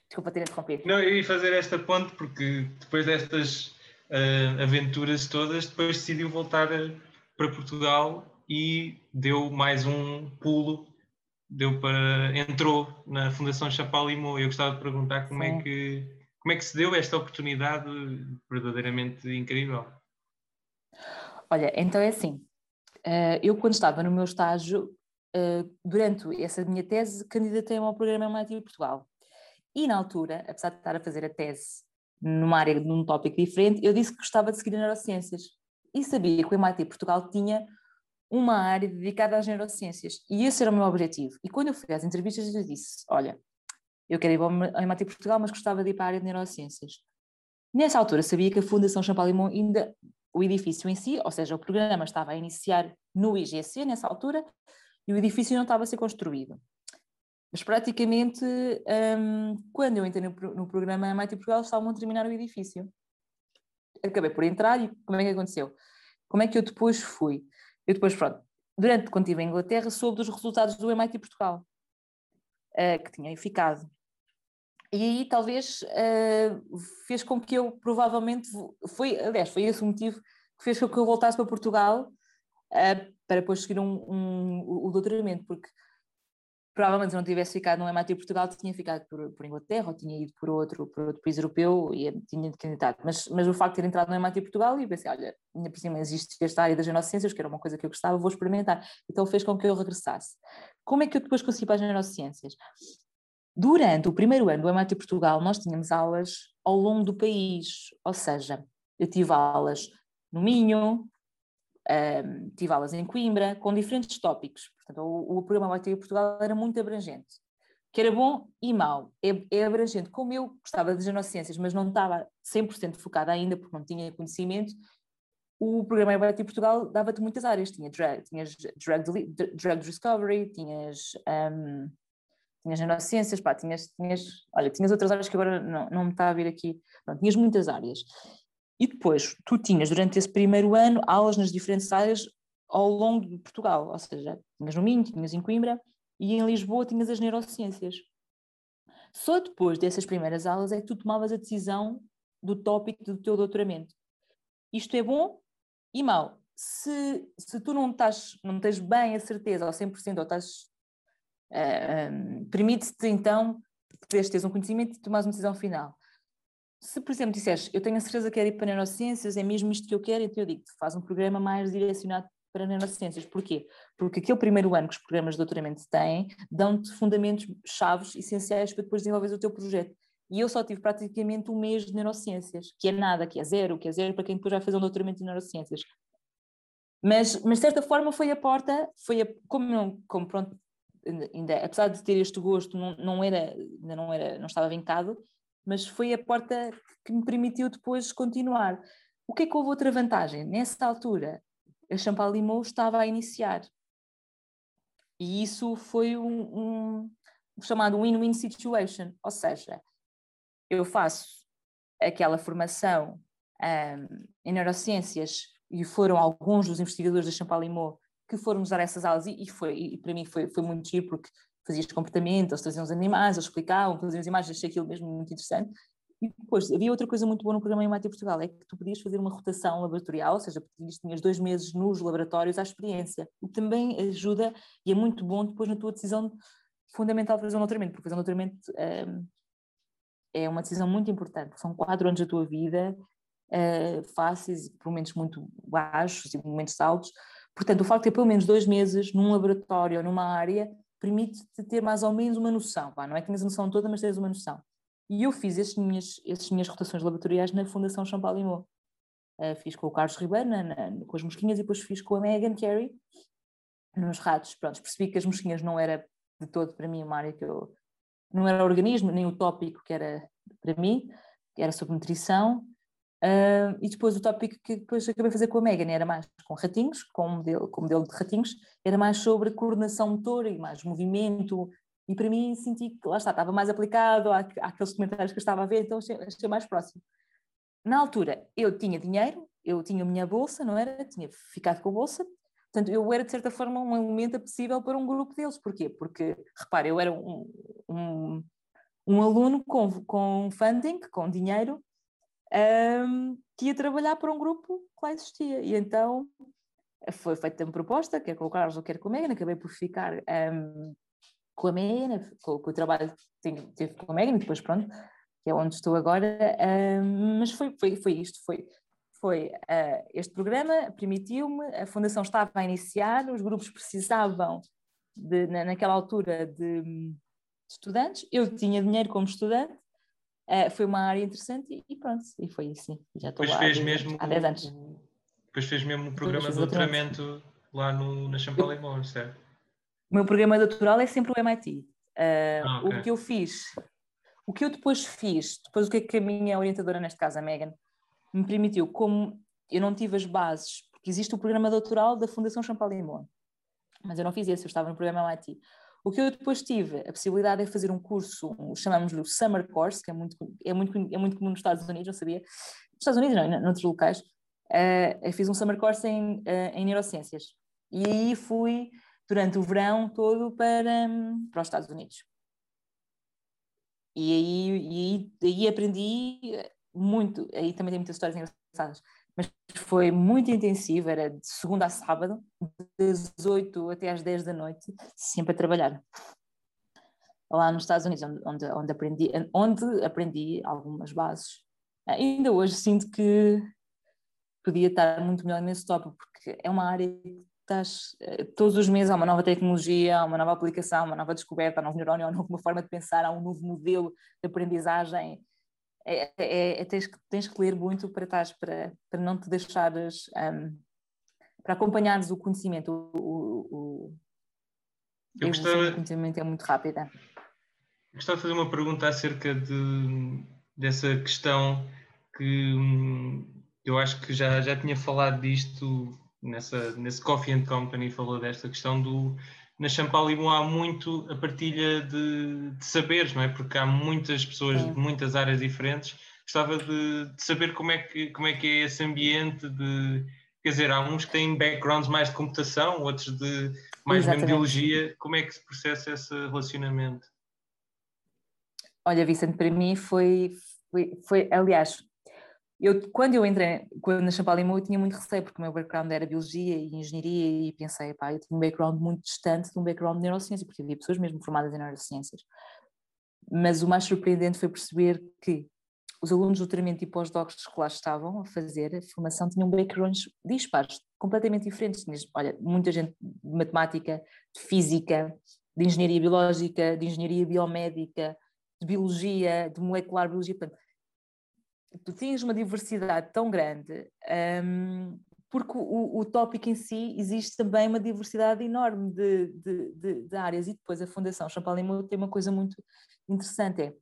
Desculpa ter interrompido. Não, eu ia fazer esta ponte porque depois destas uh, aventuras todas, depois decidiu voltar a, para Portugal e deu mais um pulo, deu para, entrou na Fundação Chapalimau. Eu gostava de perguntar como é, que, como é que se deu esta oportunidade verdadeiramente incrível. Olha, então é assim, eh, eu quando estava no meu estágio, eh, durante essa minha tese, candidatei-me ao programa MIT Portugal. E na altura, apesar de estar a fazer a tese numa área, num tópico diferente, eu disse que gostava de seguir neurociências. E sabia que o MIT Portugal tinha uma área dedicada às neurociências. E esse era o meu objetivo. E quando eu fui às entrevistas, eu disse: Olha, eu quero ir ao MIT Portugal, mas gostava de ir para a área de neurociências. Nessa altura, sabia que a Fundação Champalimau ainda o edifício em si, ou seja, o programa estava a iniciar no IGC nessa altura e o edifício não estava a ser construído. Mas praticamente, um, quando eu entrei no, no programa MIT Portugal, estavam a terminar o edifício. Acabei por entrar e como é que aconteceu? Como é que eu depois fui? Eu depois, pronto, durante quando estive em Inglaterra, soube dos resultados do MIT Portugal, uh, que tinha ficado. E aí talvez uh, fez com que eu provavelmente, foi, aliás, foi esse o motivo que fez com que eu voltasse para Portugal uh, para depois seguir um, um, o doutoramento, porque provavelmente se não tivesse ficado no MIT Portugal tinha ficado por, por, Inglaterra ou tinha ido por outro, por outro país europeu e tinha de candidato, mas, mas o facto de ter entrado no MIT Portugal e pensei, olha, ainda por cima existe esta área das neurociências, que era uma coisa que eu gostava, vou experimentar, então fez com que eu regressasse. Como é que eu depois consegui para as neurociências? Durante o primeiro ano do MIT Portugal, nós tínhamos aulas ao longo do país, ou seja, eu tive aulas no Minho, um, tive aulas em Coimbra, com diferentes tópicos. Portanto, o, o programa MIT Portugal era muito abrangente, que era bom e mau. É, é abrangente. Como eu gostava das neurociências, mas não estava 100% focada ainda, porque não tinha conhecimento, o programa MIT Portugal dava-te muitas áreas. Tinha drug, tinhas drug, drug discovery, tinhas, um, tinhas neurociências, pá, tinhas, tinhas, olha, tinhas outras áreas que agora não, não me está a vir aqui. Pronto, tinhas muitas áreas. E depois, tu tinhas, durante esse primeiro ano, aulas nas diferentes áreas ao longo de Portugal. Ou seja, tinhas no Minho, tinhas em Coimbra e em Lisboa tinhas as neurociências. Só depois dessas primeiras aulas é que tu tomavas a decisão do tópico do teu doutoramento. Isto é bom e mau. Se, se tu não, estás, não tens bem a certeza, ou 100%, ou estás. Permite-te então, depois teres um conhecimento e tomares uma decisão final. Se, por exemplo, disseres, eu tenho a certeza que quero ir para neurociências, é mesmo isto que eu quero, então eu digo, faz um programa mais direcionado para neurociências. Porquê? Porque aquele primeiro ano que os programas de doutoramento têm, dão-te fundamentos chaves, essenciais para depois desenvolver o teu projeto. E eu só tive praticamente um mês de neurociências, que é nada, que é zero, que é zero para quem depois vai fazer um doutoramento em neurociências. Mas, mas de certa forma foi a porta, foi a, como, como pronto, ainda, apesar de ter este gosto, não, não era, ainda não era, não estava vincado, mas foi a porta que me permitiu depois continuar. O que é que houve outra vantagem? Nessa altura, a Champalimau estava a iniciar. E isso foi um, um chamado win-win situation, ou seja, eu faço aquela formação um, em neurociências e foram alguns dos investigadores da Champalimau que foram usar essas aulas e, e foi, e para mim foi, foi muito giro porque fazias comportamento, eles traziam os animais, eles explicavam, faziam as imagens, achei aquilo mesmo muito interessante. E depois, havia outra coisa muito boa no programa em Portugal, é que tu podias fazer uma rotação laboratorial, ou seja, podias, tinhas dois meses nos laboratórios à experiência, o que também ajuda e é muito bom depois na tua decisão fundamental de fazer um doutoramento, porque fazer um doutoramento um, é uma decisão muito importante, são quatro anos da tua vida, uh, fáceis, por momentos muito baixos e momentos altos, portanto o facto de ter pelo menos dois meses num laboratório ou numa área permite-te ter mais ou menos uma noção, pá, não é que tens a noção toda, mas tens uma noção. E eu fiz essas minhas, essas minhas rotações laboratoriais na Fundação Champalimau. Uh, fiz com o Carlos Ribeiro, na, na, com as mosquinhas, e depois fiz com a Megan Carey nos ratos. Pronto, percebi que as mosquinhas não era de todo para mim uma área que eu. não era organismo, nem o tópico que era para mim, que era sobre nutrição. Uh, e depois o tópico que depois acabei de fazer com a Megan era mais com ratinhos, com modelo, com modelo de ratinhos, era mais sobre coordenação motora e mais movimento, e para mim senti que, lá está, estava mais aplicado à, àqueles comentários que eu estava a ver, então achei, achei mais próximo. Na altura, eu tinha dinheiro, eu tinha a minha bolsa, não era? Tinha ficado com a bolsa, portanto, eu era de certa forma um elemento possível para um grupo deles. Porquê? Porque, repare, eu era um, um, um aluno com, com funding, com dinheiro, um, que ia trabalhar para um grupo que lá existia. E então foi feita uma proposta, quer com o Carlos ou quer com a Megan, acabei por ficar um, com a Megan, com, com, o trabalho que tive com a Megan, depois pronto, que é onde estou agora, uh, mas foi, foi, foi isto, foi, foi uh, este programa permitiu-me, a Fundação estava a iniciar, os grupos precisavam, de, na, naquela altura, de, de, estudantes, eu tinha dinheiro como estudante, uh, foi uma área interessante e, e, pronto, e foi isso, já estou lá fez há, mesmo, há 10 anos. Depois fez mesmo o programa de doutoramento lá no, na Champalimau, certo? O meu programa doutoral é sempre o MIT. Uh, ah, okay. O que eu fiz, o que eu depois fiz, depois o que é que a minha orientadora, neste caso a Megan, me permitiu, como eu não tive as bases, porque existe o programa doutoral da Fundação Champalimau, mas eu não fiz esse, eu estava no programa MIT. O que eu depois tive, a possibilidade é fazer um curso, chamamos-lhe o Summer Course, que é muito, é, muito, é muito comum nos Estados Unidos, não sabia. Nos Estados Unidos, não, em outros locais. Uh, fiz um Summer Course em, uh, em Neurociências. E aí fui durante o verão todo para, para os Estados Unidos. E aí, e aí, aí aprendi muito, aí também tem muitas histórias engraçadas, mas foi muito intensivo, era de segunda a sábado, das 8 até às 10 da noite, sempre a trabalhar. Lá nos Estados Unidos, onde, onde, aprendi, onde aprendi algumas bases. Ainda hoje sinto que podia estar muito melhor nesse tópico, porque é uma área estás, eh, todos os meses há uma nova tecnologia, há uma nova aplicação, uma nova descoberta, há um novo neurónio, há uma nova forma de pensar, há um novo modelo de aprendizagem. É, é, é tens, tens que ler muito para, estás, para, para não te deixares, um, para acompanhares o conhecimento. O, o, Eu gostava, do conhecimento é muito rápida. Gostava de fazer uma pergunta acerca de, dessa questão que hum, eu acho que já, já tinha falado disto nessa, nesse Coffee and Company, falou desta questão do. Na Champalimau há muito a partilha de, de, saberes, não é? Porque há muitas pessoas de muitas áreas diferentes. Gostava de, de, saber como é, que, como é que é esse ambiente de. Quer dizer, há uns que têm backgrounds mais de computação, outros de mais de biologia. Como é que se processa esse relacionamento? Olha, Vicente, para mim foi, foi, foi aliás, eu, quando eu entrei quando na Champalimau, eu tinha muito receio, porque o meu background era biologia e engenharia, e pensei, pá, eu tinha um background muito distante de um background de neurociência, porque havia pessoas mesmo formadas em neurociências. Mas o mais surpreendente foi perceber que os alunos do treinamento e pós-docs que lá estavam a fazer a formação tinham backgrounds dispares, completamente diferentes. Olha, muita gente de matemática, de física, de engenharia biológica, de engenharia biomédica, de biologia, de molecular biologia. Portanto, tu tinhas uma diversidade tão grande, um, porque o, o tópico em si existe também uma diversidade enorme de, de, de, de áreas. E depois a Fundação Champalimau tem uma coisa muito interessante: é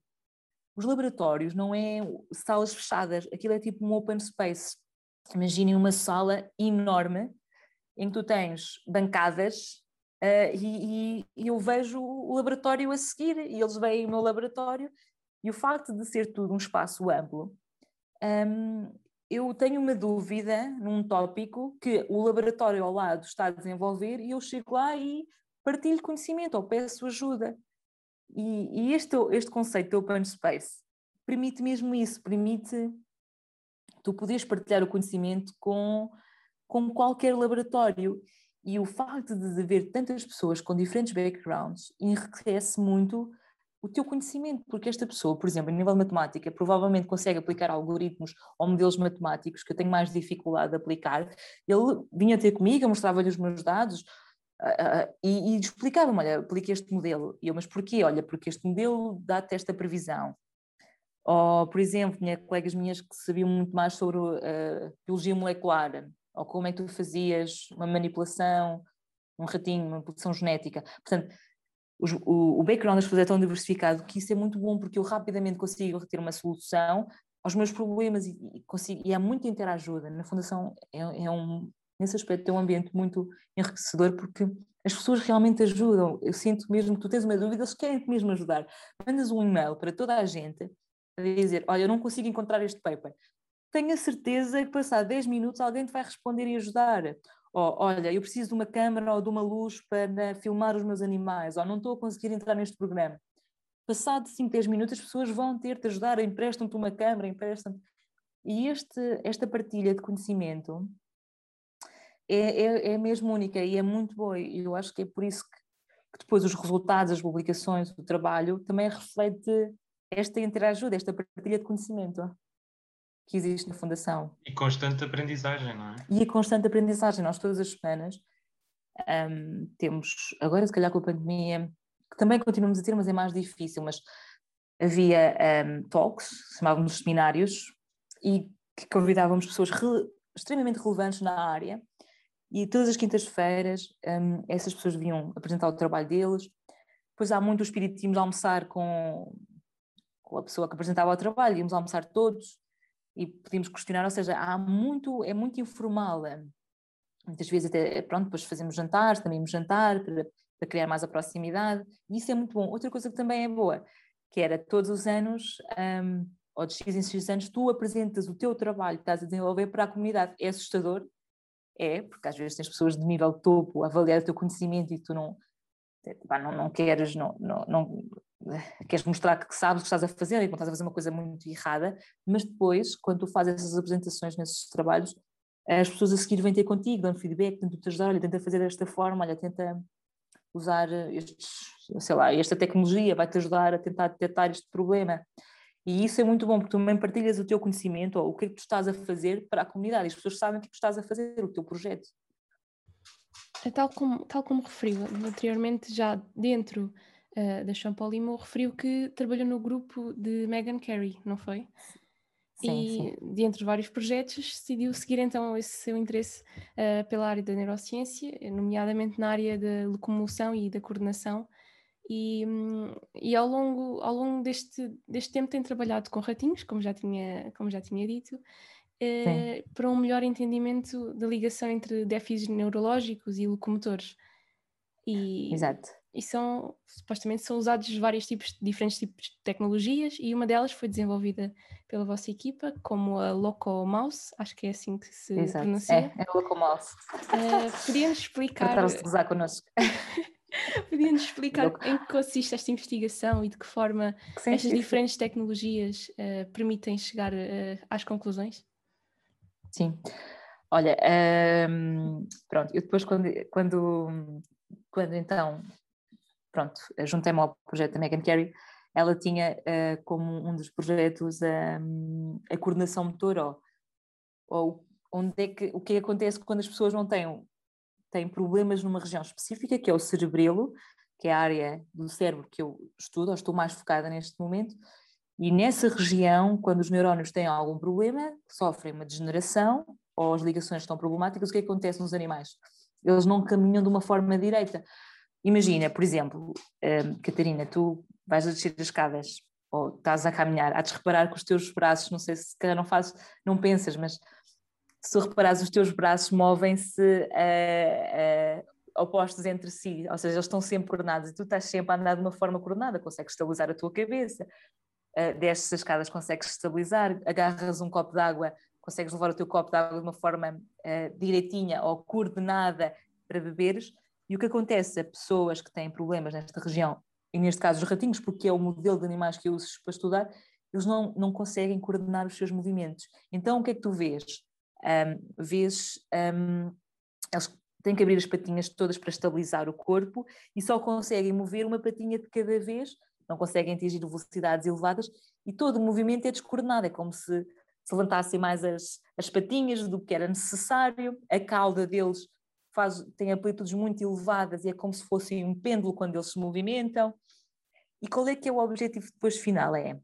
os laboratórios não é salas fechadas, aquilo é tipo um open space. Imaginem uma sala enorme em que tu tens bancadas uh, e, e, eu vejo o laboratório a seguir e eles veem o meu laboratório e o facto de ser tudo um espaço amplo um, eu tenho uma dúvida num tópico que o laboratório ao lado está a desenvolver e eu chego lá e partilho conhecimento ou peço ajuda. E, e este, este conceito de open space permite mesmo isso, permite tu poderes partilhar o conhecimento com, com qualquer laboratório. E o facto de haver tantas pessoas com diferentes backgrounds enriquece muito o teu conhecimento, porque esta pessoa, por exemplo, em nível de matemática, provavelmente consegue aplicar algoritmos ou modelos matemáticos que eu tenho mais dificuldade de aplicar. Ele vinha ter comigo, mostrava-lhe os meus dados uh, uh, e, e explicava-me: olha, aplique este modelo. E eu, mas porquê? Olha, porque este modelo dá-te esta previsão. Ou, por exemplo, tinha colegas minhas que sabiam muito mais sobre uh, biologia molecular, ou como é que tu fazias uma manipulação, um ratinho, uma manipulação genética. Portanto, os, o, o background das pessoas é tão diversificado que isso é muito bom porque eu rapidamente consigo ter uma solução aos meus problemas e, e, consigo, e há muita interajuda. Na Fundação é, é um, nesse aspecto é um ambiente muito enriquecedor porque as pessoas realmente ajudam. Eu sinto mesmo que tu tens uma dúvida, eles querem-te mesmo ajudar. Mandas um e-mail para toda a gente a dizer, olha, eu não consigo encontrar este paper. Tenho a certeza que passar 10 minutos alguém te vai responder e ajudar ou olha, eu preciso de uma câmera ou de uma luz para filmar os meus animais, ou não estou a conseguir entrar neste programa. Passado 5, 10 minutos, as pessoas vão ter-te ajudar, emprestam-te uma câmera, emprestam-te. E este, esta partilha de conhecimento é, é, é mesmo única e é muito boa. E eu acho que é por isso que, que depois os resultados, as publicações, o trabalho também reflete esta interajuda, esta partilha de conhecimento que existe na Fundação. E constante aprendizagem, não é? E a constante aprendizagem. Nós todas as semanas um, temos, agora se calhar com a pandemia, que também continuamos a ter, mas é mais difícil, mas havia um, talks, chamávamos seminários, e que convidávamos pessoas re, extremamente relevantes na área, e todas as quintas-feiras um, essas pessoas vinham apresentar o trabalho deles. Depois há muito o espírito de irmos almoçar com, com a pessoa que apresentava o trabalho, íamos almoçar todos, e podíamos questionar, ou seja, há muito, é muito informal. É. Muitas vezes até, pronto, depois fazemos jantares, também íamos jantar para, para criar mais a proximidade, e isso é muito bom. Outra coisa que também é boa, que era todos os anos, um, ou de X em X anos, tu apresentas o teu trabalho que estás a desenvolver para a comunidade. É assustador? É, porque às vezes tens pessoas de nível topo a avaliar o teu conhecimento e tu não, não, não queres, não, não, não, queres mostrar que sabes o que estás a fazer e que estás a fazer uma coisa muito errada, mas depois, quando tu fazes essas apresentações nesses trabalhos, as pessoas a seguir vêm ter contigo, dão feedback, tentam te ajudar, olha, tenta fazer desta forma, olha, tenta usar estes, sei lá, esta tecnologia vai-te ajudar a tentar detectar este problema. E isso é muito bom, porque tu também partilhas o teu conhecimento, ou o que é que tu estás a fazer para a comunidade, as pessoas sabem o que tu estás a fazer, o teu projeto. É tal como, tal como referiu anteriormente, já dentro uh, da Champalimau referiu que trabalhou no grupo de Megan Carey, não foi? Sim, e sim. de entre vários projetos decidiu seguir então esse seu interesse uh, pela área da neurociência, nomeadamente na área da locomoção e da coordenação. E, um, e ao longo, ao longo deste, deste tempo tem trabalhado com ratinhos, como já tinha, como já tinha dito, uh, para um melhor entendimento da ligação entre déficits neurológicos e locomotores. E, Exato. E são, supostamente, são usados vários tipos, diferentes tipos de tecnologias e uma delas foi desenvolvida pela vossa equipa, como a Locomouse, acho que é assim que se Exato. pronuncia. É, é a Locomouse. Uh, Podia-nos explicar... Trataram-se de gozar connosco. Podia-nos explicar em que consiste esta investigação e de que forma sim, estas diferentes tecnologias uh, permitem chegar uh, às conclusões? Sim. Olha, um, pronto, eu depois quando, quando, quando então, pronto, juntei-me ao projeto da Megan Carey, ela tinha uh, como um dos projetos um, a coordenação motor ou, ou onde é que, o que acontece quando as pessoas não têm têm problemas numa região específica, que é o cerebelo, que é a área do cérebro que eu estudo, ou estou mais focada neste momento, e nessa região, quando os neurónios têm algum problema, sofrem uma degeneração ou as ligações estão problemáticas, o que acontece nos animais? Eles não caminham de uma forma direita. Imagina, por exemplo, um, Catarina, tu vais a descer as escadas ou estás a caminhar, há de reparar que os teus braços, não sei se calhar não fazes, não pensas, mas se tu reparares, os teus braços movem-se uh, uh, opostos entre si, ou seja, eles estão sempre coordenados e tu estás sempre a andar de uma forma coordenada, consegues estabilizar a tua cabeça, uh, as escadas, consegues estabilizar, agarras um copo de água, consegues levar o teu copo de água de uma forma uh, direitinha ou coordenada para beberes. E o que acontece a pessoas que têm problemas nesta região, e neste caso os ratinhos, porque é o modelo de animais que eu uso para estudar, eles não, não conseguem coordenar os seus movimentos. Então o que é que tu vês? um, vezes um, eles têm que abrir as patinhas todas para estabilizar o corpo e só conseguem mover uma patinha de cada vez, não conseguem atingir velocidades elevadas e todo o movimento é descoordenado, é como se se levantassem mais as, as patinhas do que era necessário, a cauda deles faz, tem amplitudes muito elevadas e é como se fosse um pêndulo quando eles se movimentam. E qual é que é o objetivo depois final? É,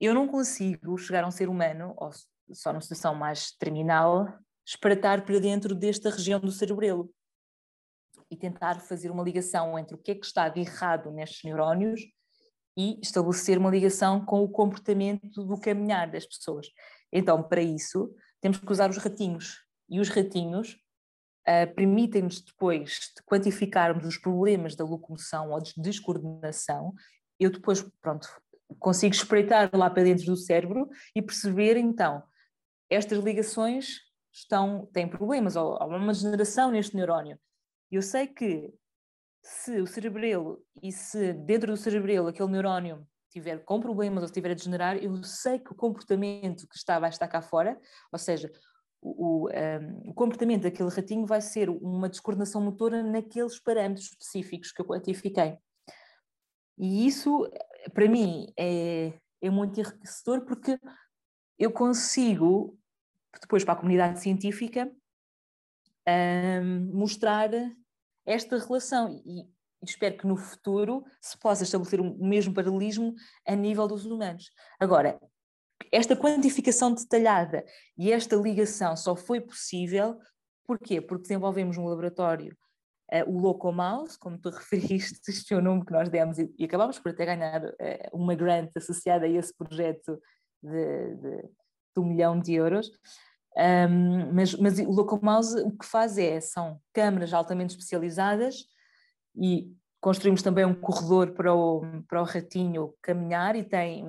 eu não consigo chegar a um ser humano, ou só numa situação mais terminal, espreitar para dentro desta região do cerebelo e tentar fazer uma ligação entre o que é que está de errado nestes neurónios e estabelecer uma ligação com o comportamento do caminhar das pessoas. Então, para isso, temos que usar os ratinhos. E os ratinhos uh, permitem-nos depois de quantificarmos os problemas da locomoção ou de descoordenação. Eu depois, pronto, consigo espreitar lá para dentro do cérebro e perceber então estas ligações estão, têm problemas, ou há uma degeneração neste neurónio. Eu sei que se o cerebelo e se dentro do cerebelo aquele neurónio estiver com problemas ou estiver a degenerar, eu sei que o comportamento que está vai estar cá fora, ou seja, o, um, o, comportamento daquele ratinho vai ser uma descoordenação motora naqueles parâmetros específicos que eu quantifiquei. E isso, para mim, é, é muito enriquecedor porque eu consigo, depois para a comunidade científica, um, mostrar esta relação e, espero que no futuro se possa estabelecer o mesmo paralelismo a nível dos humanos. Agora, esta quantificação detalhada e esta ligação só foi possível, porquê? Porque desenvolvemos um laboratório, uh, o Locomouse, como tu referiste, este é o nome que nós demos e, e acabámos por até ganhar uh, uma grant associada a esse projeto de, de, de um milhão de euros. Um, mas, mas o Locomouse o que faz é, são câmaras altamente especializadas e construímos também um corredor para o, para o ratinho caminhar e tem,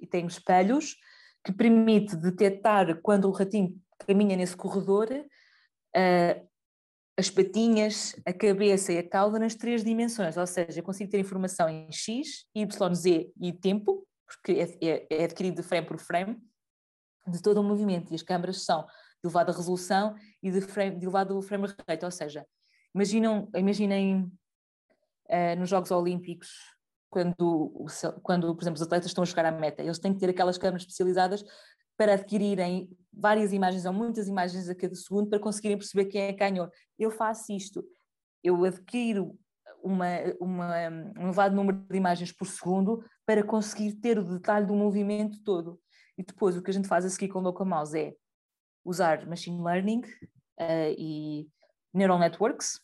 e tem espelhos que permite detectar quando o ratinho caminha nesse corredor uh, as patinhas, a cabeça e a cauda nas três dimensões, ou seja, eu consigo ter informação em X, Y, Z e tempo, porque é, é, é adquirido frame por frame, de todo o movimento, e as câmaras são de elevada resolução e de, frame, de elevado frame rate, ou seja, imaginam, imaginem uh, nos Jogos Olímpicos, quando, quando, por exemplo, os atletas estão a chegar à meta, eles têm que ter aquelas câmaras especializadas para adquirirem várias imagens ou muitas imagens a cada segundo para conseguirem perceber quem é que ganhou. Eu faço isto, eu adquiro uma, uma, um elevado número de imagens por segundo para conseguir ter o detalhe do movimento todo. E depois o que a gente faz a seguir com o Locomouse é usar machine learning uh, e neural networks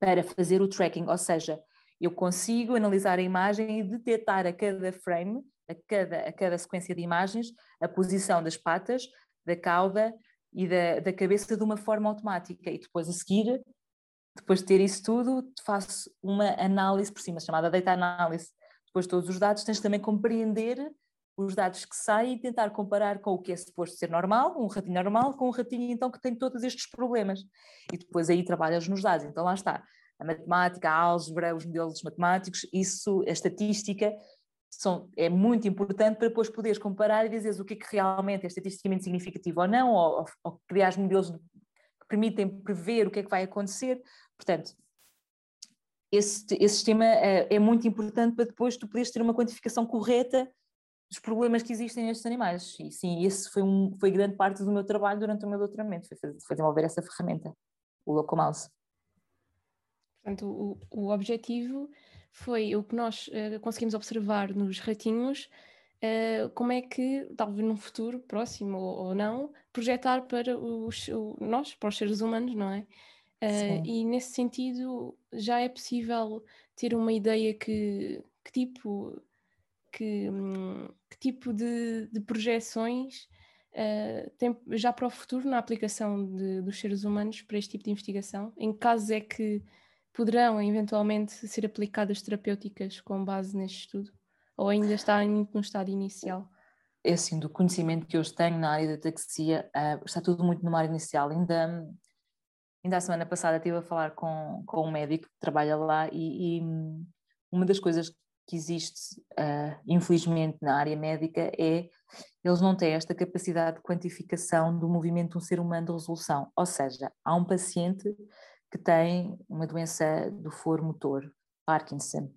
para fazer o tracking, ou seja, eu consigo analisar a imagem e detectar a cada frame, a cada, a cada sequência de imagens, a posição das patas da cauda e da, da cabeça de uma forma automática. E depois a seguir, depois de ter isso tudo, faço uma análise por cima, chamada data análise. Depois de todos os dados, tens também compreender os dados que saem e tentar comparar com o que é suposto ser normal, um ratinho normal, com um ratinho então que tem todos estes problemas. E depois aí trabalhas nos dados. Então lá está. A matemática, a álgebra, os modelos matemáticos, isso, a estatística, são, é muito importante para depois poderes comparar e dizeres o que é que realmente é estatisticamente significativo ou não, ou, ou, criar modelos que permitem prever o que é que vai acontecer. Portanto, esse, esse sistema é, é muito importante para depois tu poderes ter uma quantificação correta dos problemas que existem nestes animais. E sim, esse foi, um, foi grande parte do meu trabalho durante o meu doutoramento, foi, foi desenvolver essa ferramenta, o Locomouse. Portanto, o, o objetivo foi o que nós uh, conseguimos observar nos ratinhos, uh, como é que, talvez num futuro próximo ou, ou não, projetar para os, o, nós, para os seres humanos, não é? Uh, e nesse sentido, já é possível ter uma ideia que, que tipo, que, hum, que tipo de, de projeções uh, tem já para o futuro na aplicação de, dos seres humanos para este tipo de investigação? Em que casos é que poderão eventualmente ser aplicadas terapêuticas com base neste estudo? Ou ainda está muito no estado inicial? É assim, do conhecimento que eu tenho na área da taxia, uh, está tudo muito numa área inicial. Ainda, ainda a semana passada estive a falar com, com um médico que trabalha lá e, e uma das coisas que existe, uh, infelizmente, na área médica é eles não têm esta capacidade de quantificação do movimento de um ser humano de resolução. Ou seja, há um paciente que tem uma doença do foro motor, Parkinson,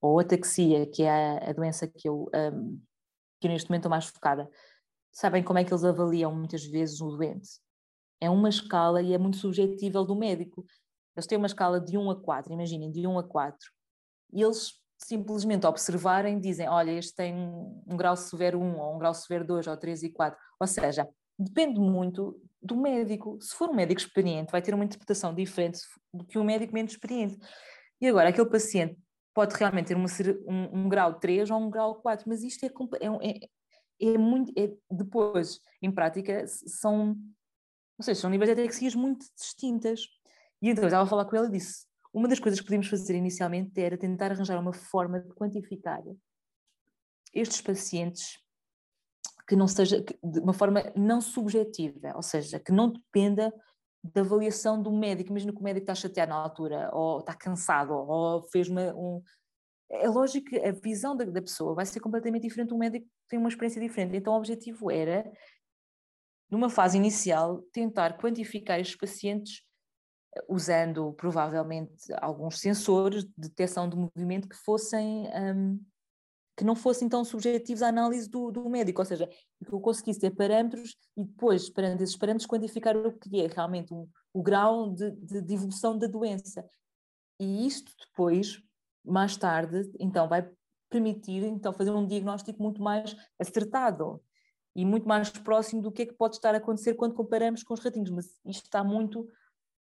ou ataxia, que é a, doença que eu, um, que neste momento estou mais focada. Sabem como é que eles avaliam muitas vezes o doente? É uma escala e é muito subjetível do médico. Eles têm uma escala de 1 a 4, imaginem, de 1 a 4. E eles simplesmente observarem dizem, olha, este tem um grau severo 1, ou um grau severo 2, ou 3 e 4. Ou seja, depende muito do médico. Se for um médico experiente, vai ter uma interpretação diferente do que um médico menos experiente. E agora, aquele paciente pode realmente ter uma, um, um, grau 3 ou um grau 4, mas isto é, é, é, é muito. É, depois, em prática, são. Ou seja, são níveis de ataxias muito distintas. E então eu estava a falar com ele e disse: uma das coisas que podíamos fazer inicialmente era tentar arranjar uma forma de quantificar estes pacientes que não seja de uma forma não subjetiva, ou seja, que não dependa da avaliação do médico. Imagina que o médico está chateado na altura, ou está cansado, ou fez uma, um. É lógico que a visão da, da pessoa vai ser completamente diferente, o médico tem uma experiência diferente. Então, o objetivo era, numa fase inicial, tentar quantificar estes pacientes usando provavelmente alguns sensores de detecção de movimento que fossem um, que não fossem tão subjetivos à análise do, do médico, ou seja, que eu conseguisse ter parâmetros e depois, perante esses parâmetros, quantificar o que é realmente um, o grau de, de, de evolução da doença. E isto depois, mais tarde, então vai permitir então fazer um diagnóstico muito mais acertado e muito mais próximo do que é que pode estar a acontecer quando comparamos com os ratinhos, mas isto está muito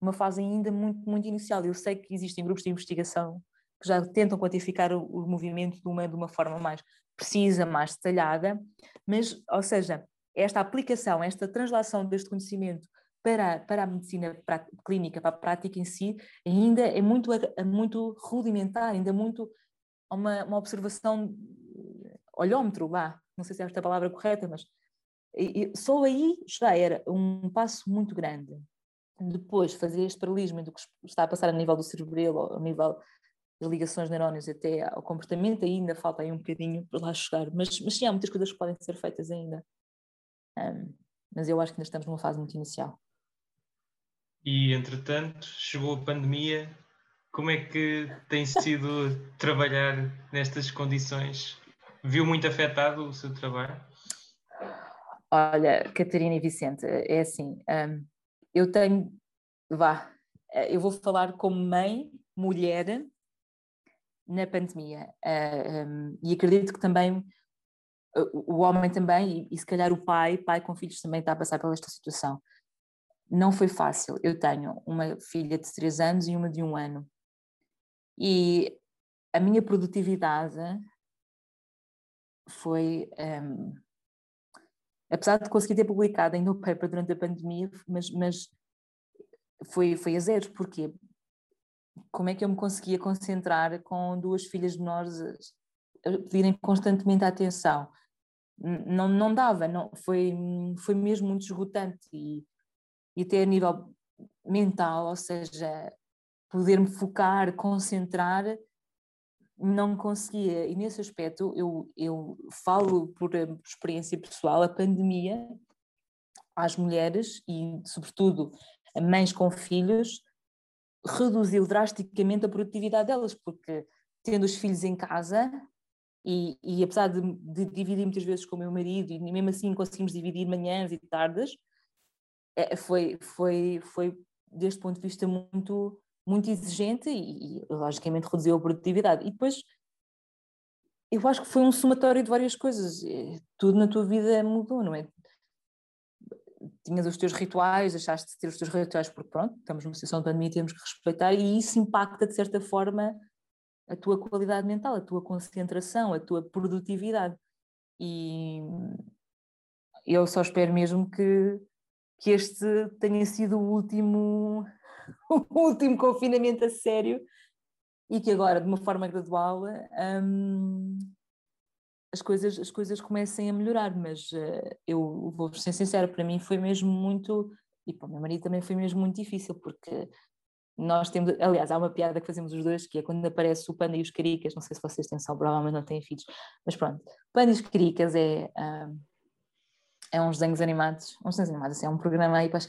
uma fase ainda muito, muito inicial. Eu sei que existem grupos de investigação que já tentam quantificar o, o movimento de uma, de uma forma mais precisa, mais detalhada, mas, ou seja, esta aplicação, esta translação deste conhecimento para, para a medicina para, clínica, para a prática em si, ainda é muito, é muito rudimentar, ainda muito uma, uma observação, olhómetro, lá, não sei se é esta a palavra correta, mas só aí já era um passo muito grande. Depois fazer este paralelismo do que está a passar a nível do cerebelo, a nível das ligações neurónios até ao comportamento, ainda falta aí um bocadinho para lá chegar, mas, mas sim, há muitas coisas que podem ser feitas ainda. Um, mas eu acho que ainda estamos numa fase muito inicial. E, entretanto, chegou a pandemia. Como é que tem sido trabalhar nestas condições? Viu muito afetado o seu trabalho? Olha, Catarina e Vicente, é assim, um, eu tenho, vá, eh, eu vou falar como mãe, mulher, na pandemia. Uh, eh, um, e acredito que também o homem também, e, e, se calhar o pai, pai com filhos também está a passar por esta situação. Não foi fácil. Eu tenho uma filha de 3 anos e uma de um ano. E a minha produtividade foi. Um, apesar de conseguir ter publicado em no paper durante a pandemia, mas, mas foi, foi a zero, porque como é que eu me conseguia concentrar com duas filhas menores a pedirem constantemente atenção? Não, não dava, não, foi, foi mesmo muito esgotante e, e até a nível mental, ou seja, poder-me focar, concentrar, não conseguia. E nesse aspecto, eu, eu falo por experiência pessoal, a pandemia às mulheres e, sobretudo, a mães com filhos, reduziu drasticamente a produtividade delas, porque tendo os filhos em casa, e, e apesar de, de, dividir muitas vezes com o meu marido, e mesmo assim conseguimos dividir manhãs e tardes, é, foi, foi, foi deste ponto de vista muito, muito exigente e, e logicamente reduziu a produtividade. E depois eu acho que foi um somatório de várias coisas. É, tudo na tua vida mudou, não é? Tinhas os teus rituais, deixaste de ter os teus rituais porque pronto, estamos numa situação de pandemia e temos que respeitar e isso impacta de certa forma a tua qualidade mental, a tua concentração, a tua produtividade. E eu só espero mesmo que, que este tenha sido o último, o último confinamento a sério e que agora, de uma forma gradual, hum, as, coisas, as coisas comecem a melhorar. Mas uh, eu vou ser sincera, para mim foi mesmo muito, e para o meu marido também foi mesmo muito difícil, porque nós temos, aliás, há uma piada que fazemos os dois, que é quando aparece o panda e os caricas, não sei se vocês têm só, provavelmente não têm filhos, mas pronto, panda e os caricas é, um, é uns desenhos animados, uns desenhos animados, assim, é um programa aí para as,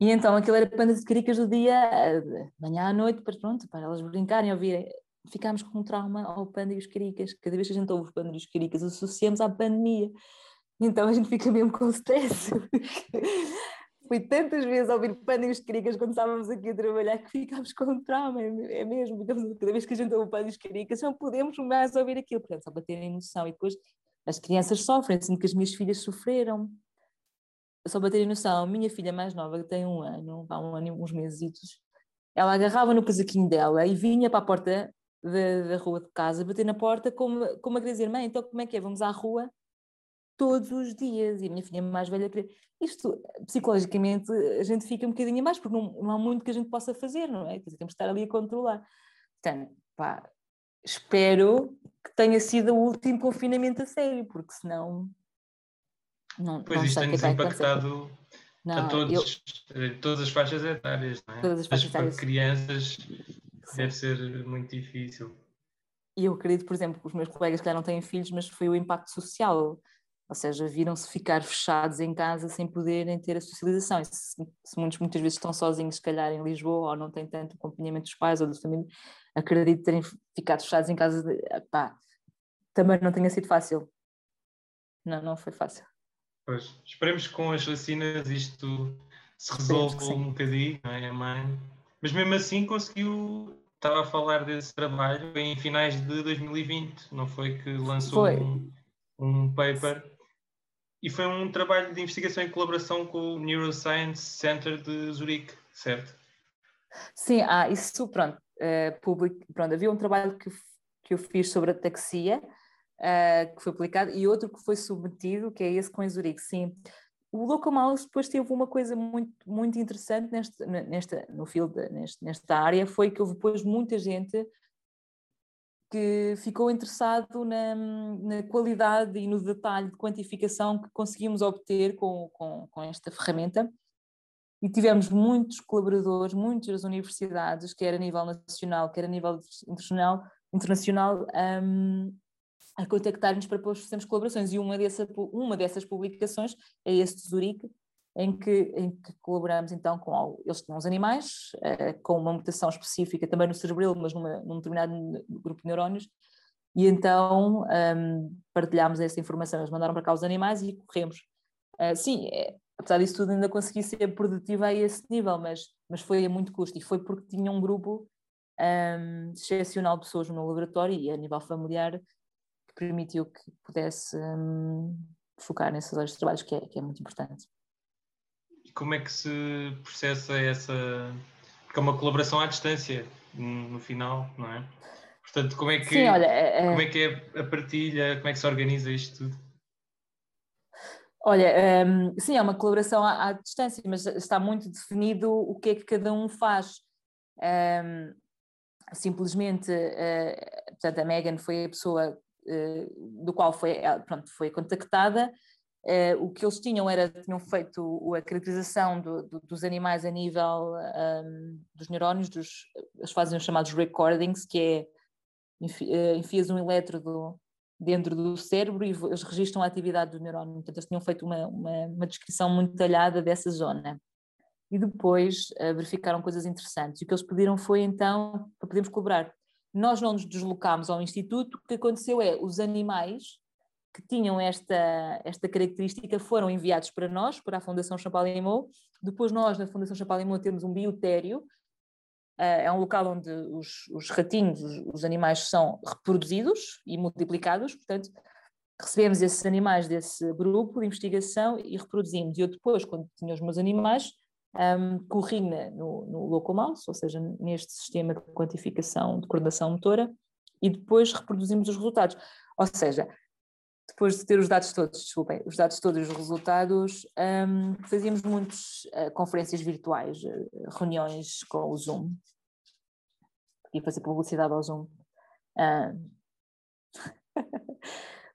e então aquilo era panda de caricas do dia, de manhã à noite, para pronto, para elas brincarem, ouvirem. Ficámos com um trauma ao panda e os caricas. Cada vez que a gente ouve os panda e os caricas, associamos à pandemia. Então a gente fica mesmo com stress. Fui tantas vezes a ouvir panda e os caricas quando estávamos aqui a trabalhar que ficámos com um trauma, é, é mesmo. Cada vez que a gente ouve panda e os caricas, não podemos mais ouvir aquilo. Portanto, só para terem noção. E depois as crianças sofrem, assim que as minhas filhas sofreram só para terem noção, a minha filha mais nova, que tem um ano, há um ano e uns meses, ela agarrava no casaquinho dela e vinha para a porta da, da rua de casa, bater na porta, como, como a dizer, mãe, então como é que é? Vamos à rua todos os dias. E a minha filha mais velha queria. Isto, psicologicamente, a gente fica um bocadinho mais, porque não, não há muito que a gente possa fazer, não é? Temos que estar ali a controlar. Portanto, pá, espero que tenha sido o último confinamento a sério, porque senão não, pois não isto tem-nos impactado não, a todos, eu... Eh, todas as faixas etárias, não é? Todas as faixas etárias. Para crianças. Deve ser muito difícil. E eu acredito, por exemplo, que os meus colegas que não têm filhos, mas foi o impacto social. Ou seja, viram-se ficar fechados em casa sem poderem ter a socialização. Se, se, muitos muitas vezes estão sozinhos, se calhar em Lisboa, ou não têm tanto acompanhamento dos pais ou da família, acredito terem ficado fechados em casa. De, pá, também não tenha sido fácil. Não, não foi fácil. Pois, esperemos que com as vacinas isto se resolva um bocadinho, não é, mãe? Mas mesmo assim conseguiu, estava a falar desse trabalho em finais de 2020, não foi que lançou foi. Um, um paper e foi um trabalho de investigação em colaboração com o Neuroscience Center de Zurique, certo? Sim, ah, isso pronto, uh, public, pronto havia um trabalho que, que eu fiz sobre a taxia uh, que foi publicado, e outro que foi submetido, que é esse com Zurique, sim. O Local Mouse depois teve uma coisa muito, muito interessante neste, nesta, no field, neste, nesta área, foi que houve depois muita gente que ficou interessado na, na, qualidade e no detalhe de quantificação que conseguimos obter com, com, com, esta ferramenta. E tivemos muitos colaboradores, muitas universidades, quer a nível nacional, quer a nível internacional, internacional um, a contactar-nos para fazermos colaborações. E uma, dessa, uma dessas publicações é esse de Zurique, em que, em que colaboramos então com eles tinham os animais, uh, com uma mutação específica também no cerebelo, mas numa, num determinado grupo de neurónios, e então um, partilhámos essa informação. Eles mandaram para cá os animais e corremos. Uh, sim, é, apesar disso tudo, ainda consegui ser produtiva a esse nível, mas, mas foi a muito custo, e foi porque tinha um grupo um, excepcional de pessoas no meu laboratório e a nível familiar permitiu que pudesse um, focar nesses áreas de trabalhos, que é, que é muito importante. E como é que se processa essa. Porque é uma colaboração à distância, no final, não é? Portanto, como é que, Sim, olha, é, é... Como é, que é a partilha, como é que se organiza isto tudo? Olha, um, sim, é uma colaboração à, à, distância, mas está muito definido o que é que cada um faz. Um, simplesmente, uh, portanto, a Megan foi a pessoa do qual foi, pronto, foi contactada. Uh, o que eles tinham era, tinham feito a caracterização do, do, dos animais a nível um, dos neurónios, dos, eles fazem os chamados recordings, que é enfias um elétrodo dentro do cérebro e eles registram a atividade do neurónio. Portanto, eles tinham feito uma, uma, uma descrição muito detalhada dessa zona. E depois uh, verificaram coisas interessantes. E o que eles pediram foi, então, para podermos colaborar. Nós não nos deslocámos ao Instituto, o que aconteceu é, os animais que tinham esta, esta característica foram enviados para nós, para a Fundação Champalimau. Depois nós, na Fundação Champalimau, temos um biotério Uh, é um local onde os, os ratinhos, os, os, animais são reproduzidos e multiplicados, portanto, recebemos esses animais desse grupo de investigação e reproduzimos. E eu depois, quando tinha os meus animais, um, no, no ou seja, neste sistema de quantificação de coordenação motora, e depois reproduzimos os resultados. Ou seja, depois de ter os dados todos, desculpem, os dados todos e os resultados, um, fazíamos muitas uh, conferências virtuais, uh, reuniões com o Zoom. E fazer publicidade ao Zoom. Uh,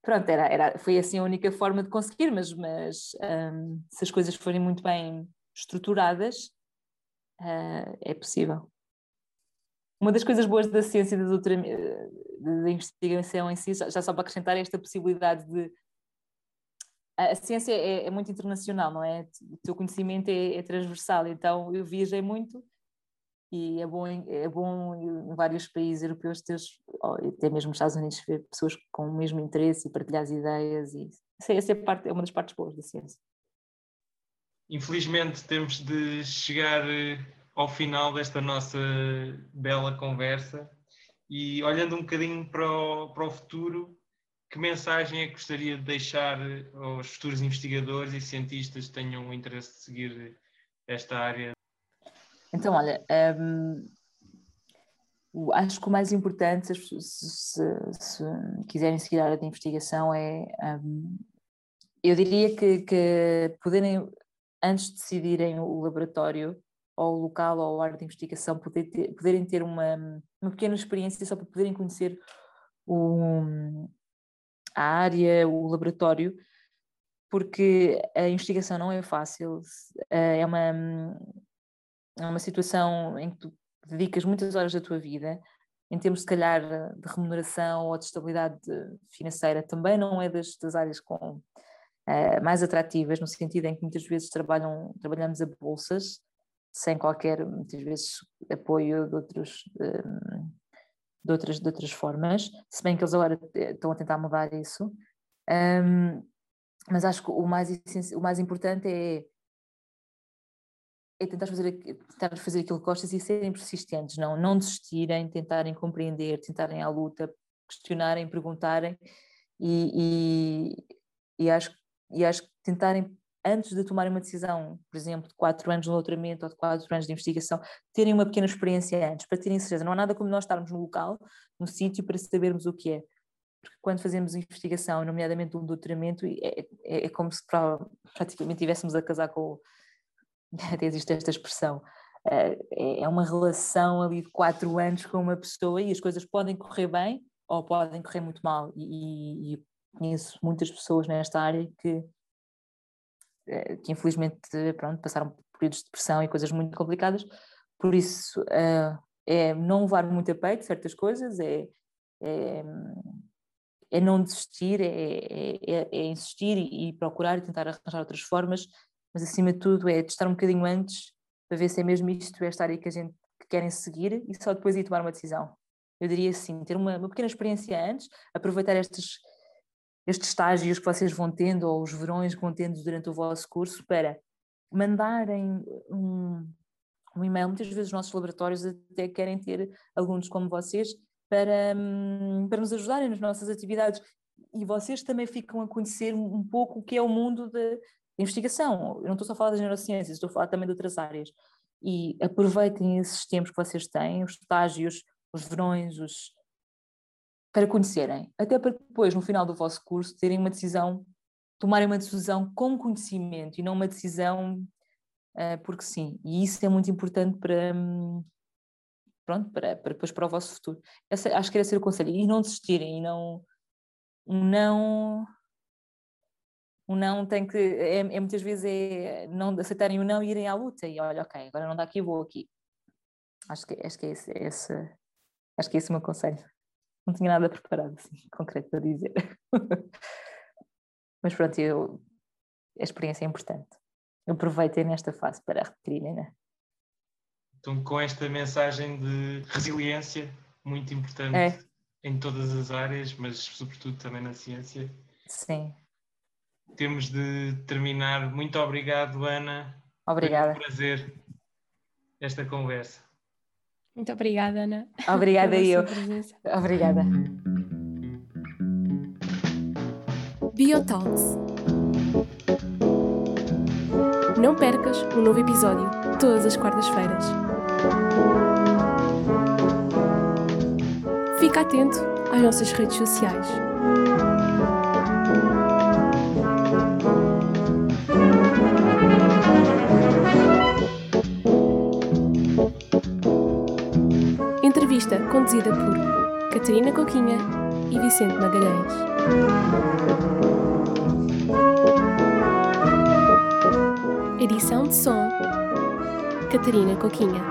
pronto, era, era, foi assim a única forma de conseguir, mas, mas um, se as coisas forem muito bem estruturadas, uh, é possível. Uma das coisas boas da ciência da, da investigação em si, já só para acrescentar esta possibilidade de. A ciência é, é muito internacional, não é? O teu conhecimento é, é, transversal, então eu viajei muito e é bom, é bom em vários países europeus teres, até mesmo nos Estados Unidos, ver pessoas com o mesmo interesse e partilhar as ideias. E, essa é, parte, é uma das partes boas da ciência. Infelizmente temos de chegar eh, ao final desta nossa bela conversa e olhando um bocadinho para o, para o futuro, que mensagem é que gostaria de deixar aos futuros investigadores e cientistas que tenham interesse de seguir esta área? Então, olha, hum, acho que o mais importante, se, se, se, quiserem seguir a área de investigação, é. Hum, eu diria que, que poderem, antes de decidirem o laboratório, ou o local ou a área de investigação poder ter, poderem ter uma, uma pequena experiência só para poderem conhecer o, a área, o laboratório, porque a investigação não é fácil, eh, é uma, é uma situação em que tu dedicas muitas horas da tua vida, em termos, se calhar, de remuneração ou de estabilidade financeira, também não é das, das áreas com, uh, mais atrativas, no sentido em que muitas vezes trabalham, trabalhamos a bolsas, sem qualquer, muitas vezes, apoio de, outros, de, outras, de outras formas, se bem que eles agora estão a tentar mudar isso. Um, mas acho que o mais, o mais importante é, é tentar, fazer, tentar fazer aquilo que gostas e serem persistentes, não, não desistirem, tentarem compreender, tentarem à luta, questionarem, perguntarem e, e, e acho, e acho que tentarem antes de tomarem uma decisão, por exemplo, de quatro anos de doutoramento ou de quatro anos de investigação, terem uma pequena experiência antes, para terem certeza. Não há nada como nós estarmos no local, no sítio, para sabermos o que é. Porque quando fazemos investigação, nomeadamente um doutoramento, é, é, é como se praticamente estivéssemos a casar com. Até existe esta expressão. É, é uma relação ali de quatro anos com uma pessoa e as coisas podem correr bem ou podem correr muito mal. E, e conheço muitas pessoas nesta área que eh, que infelizmente pronto, passaram por períodos de depressão e coisas muito complicadas, por isso uh, é não levar muito a peito certas coisas, é, é, é não desistir, é, é, é, é insistir e, e, procurar e tentar arranjar outras formas, mas acima de tudo é testar um bocadinho antes para ver se é mesmo isto, esta área que a gente que querem seguir e só depois ir tomar uma decisão. Eu diria assim, ter uma, uma pequena experiência antes, aproveitar estas estes estágios que vocês vão tendo ou os verões que vão tendo durante o vosso curso para mandarem um, um e-mail. Muitas vezes os nossos laboratórios até querem ter alunos como vocês para, hum, para nos ajudarem nas nossas atividades e vocês também ficam a conhecer um pouco o que é o mundo da investigação. Eu não estou só a falar das neurociências, estou a falar também de outras áreas. E aproveitem esses tempos que vocês têm, os estágios, os verões, os, para conhecerem, até para depois, no final do vosso curso, terem uma decisão tomarem uma decisão com conhecimento e não uma decisão uh, porque sim. E isso é muito importante para, pronto, para, para, depois para o vosso futuro. Essa, acho que era ser o conselho. E não desistirem, e não. Não. O não tem que. É, é, muitas vezes é não aceitarem o não e irem à luta. E olha, ok, agora não dá aqui, vou aqui. Acho que, acho que é esse, é esse, acho que é esse o meu conselho. Não tinha nada preparado assim, concreto para dizer. Mas pronto, eu, a experiência é importante. Aproveitem nesta fase para repetirem, né? Então, com esta mensagem de resiliência, muito importante é. em todas as áreas, mas sobretudo também na ciência. Sim. Temos de terminar. Muito obrigado, Ana. Obrigada. Foi um prazer esta conversa. Muito obrigada, Ana. Obrigada eu. Obrigada. Biotalks. Não percas um novo episódio todas as quartas-feiras. Fica atento às nossas redes sociais. Entrevista conduzida por Catarina Coquinha e Vicente Magalhães. Edição de som Catarina Coquinha.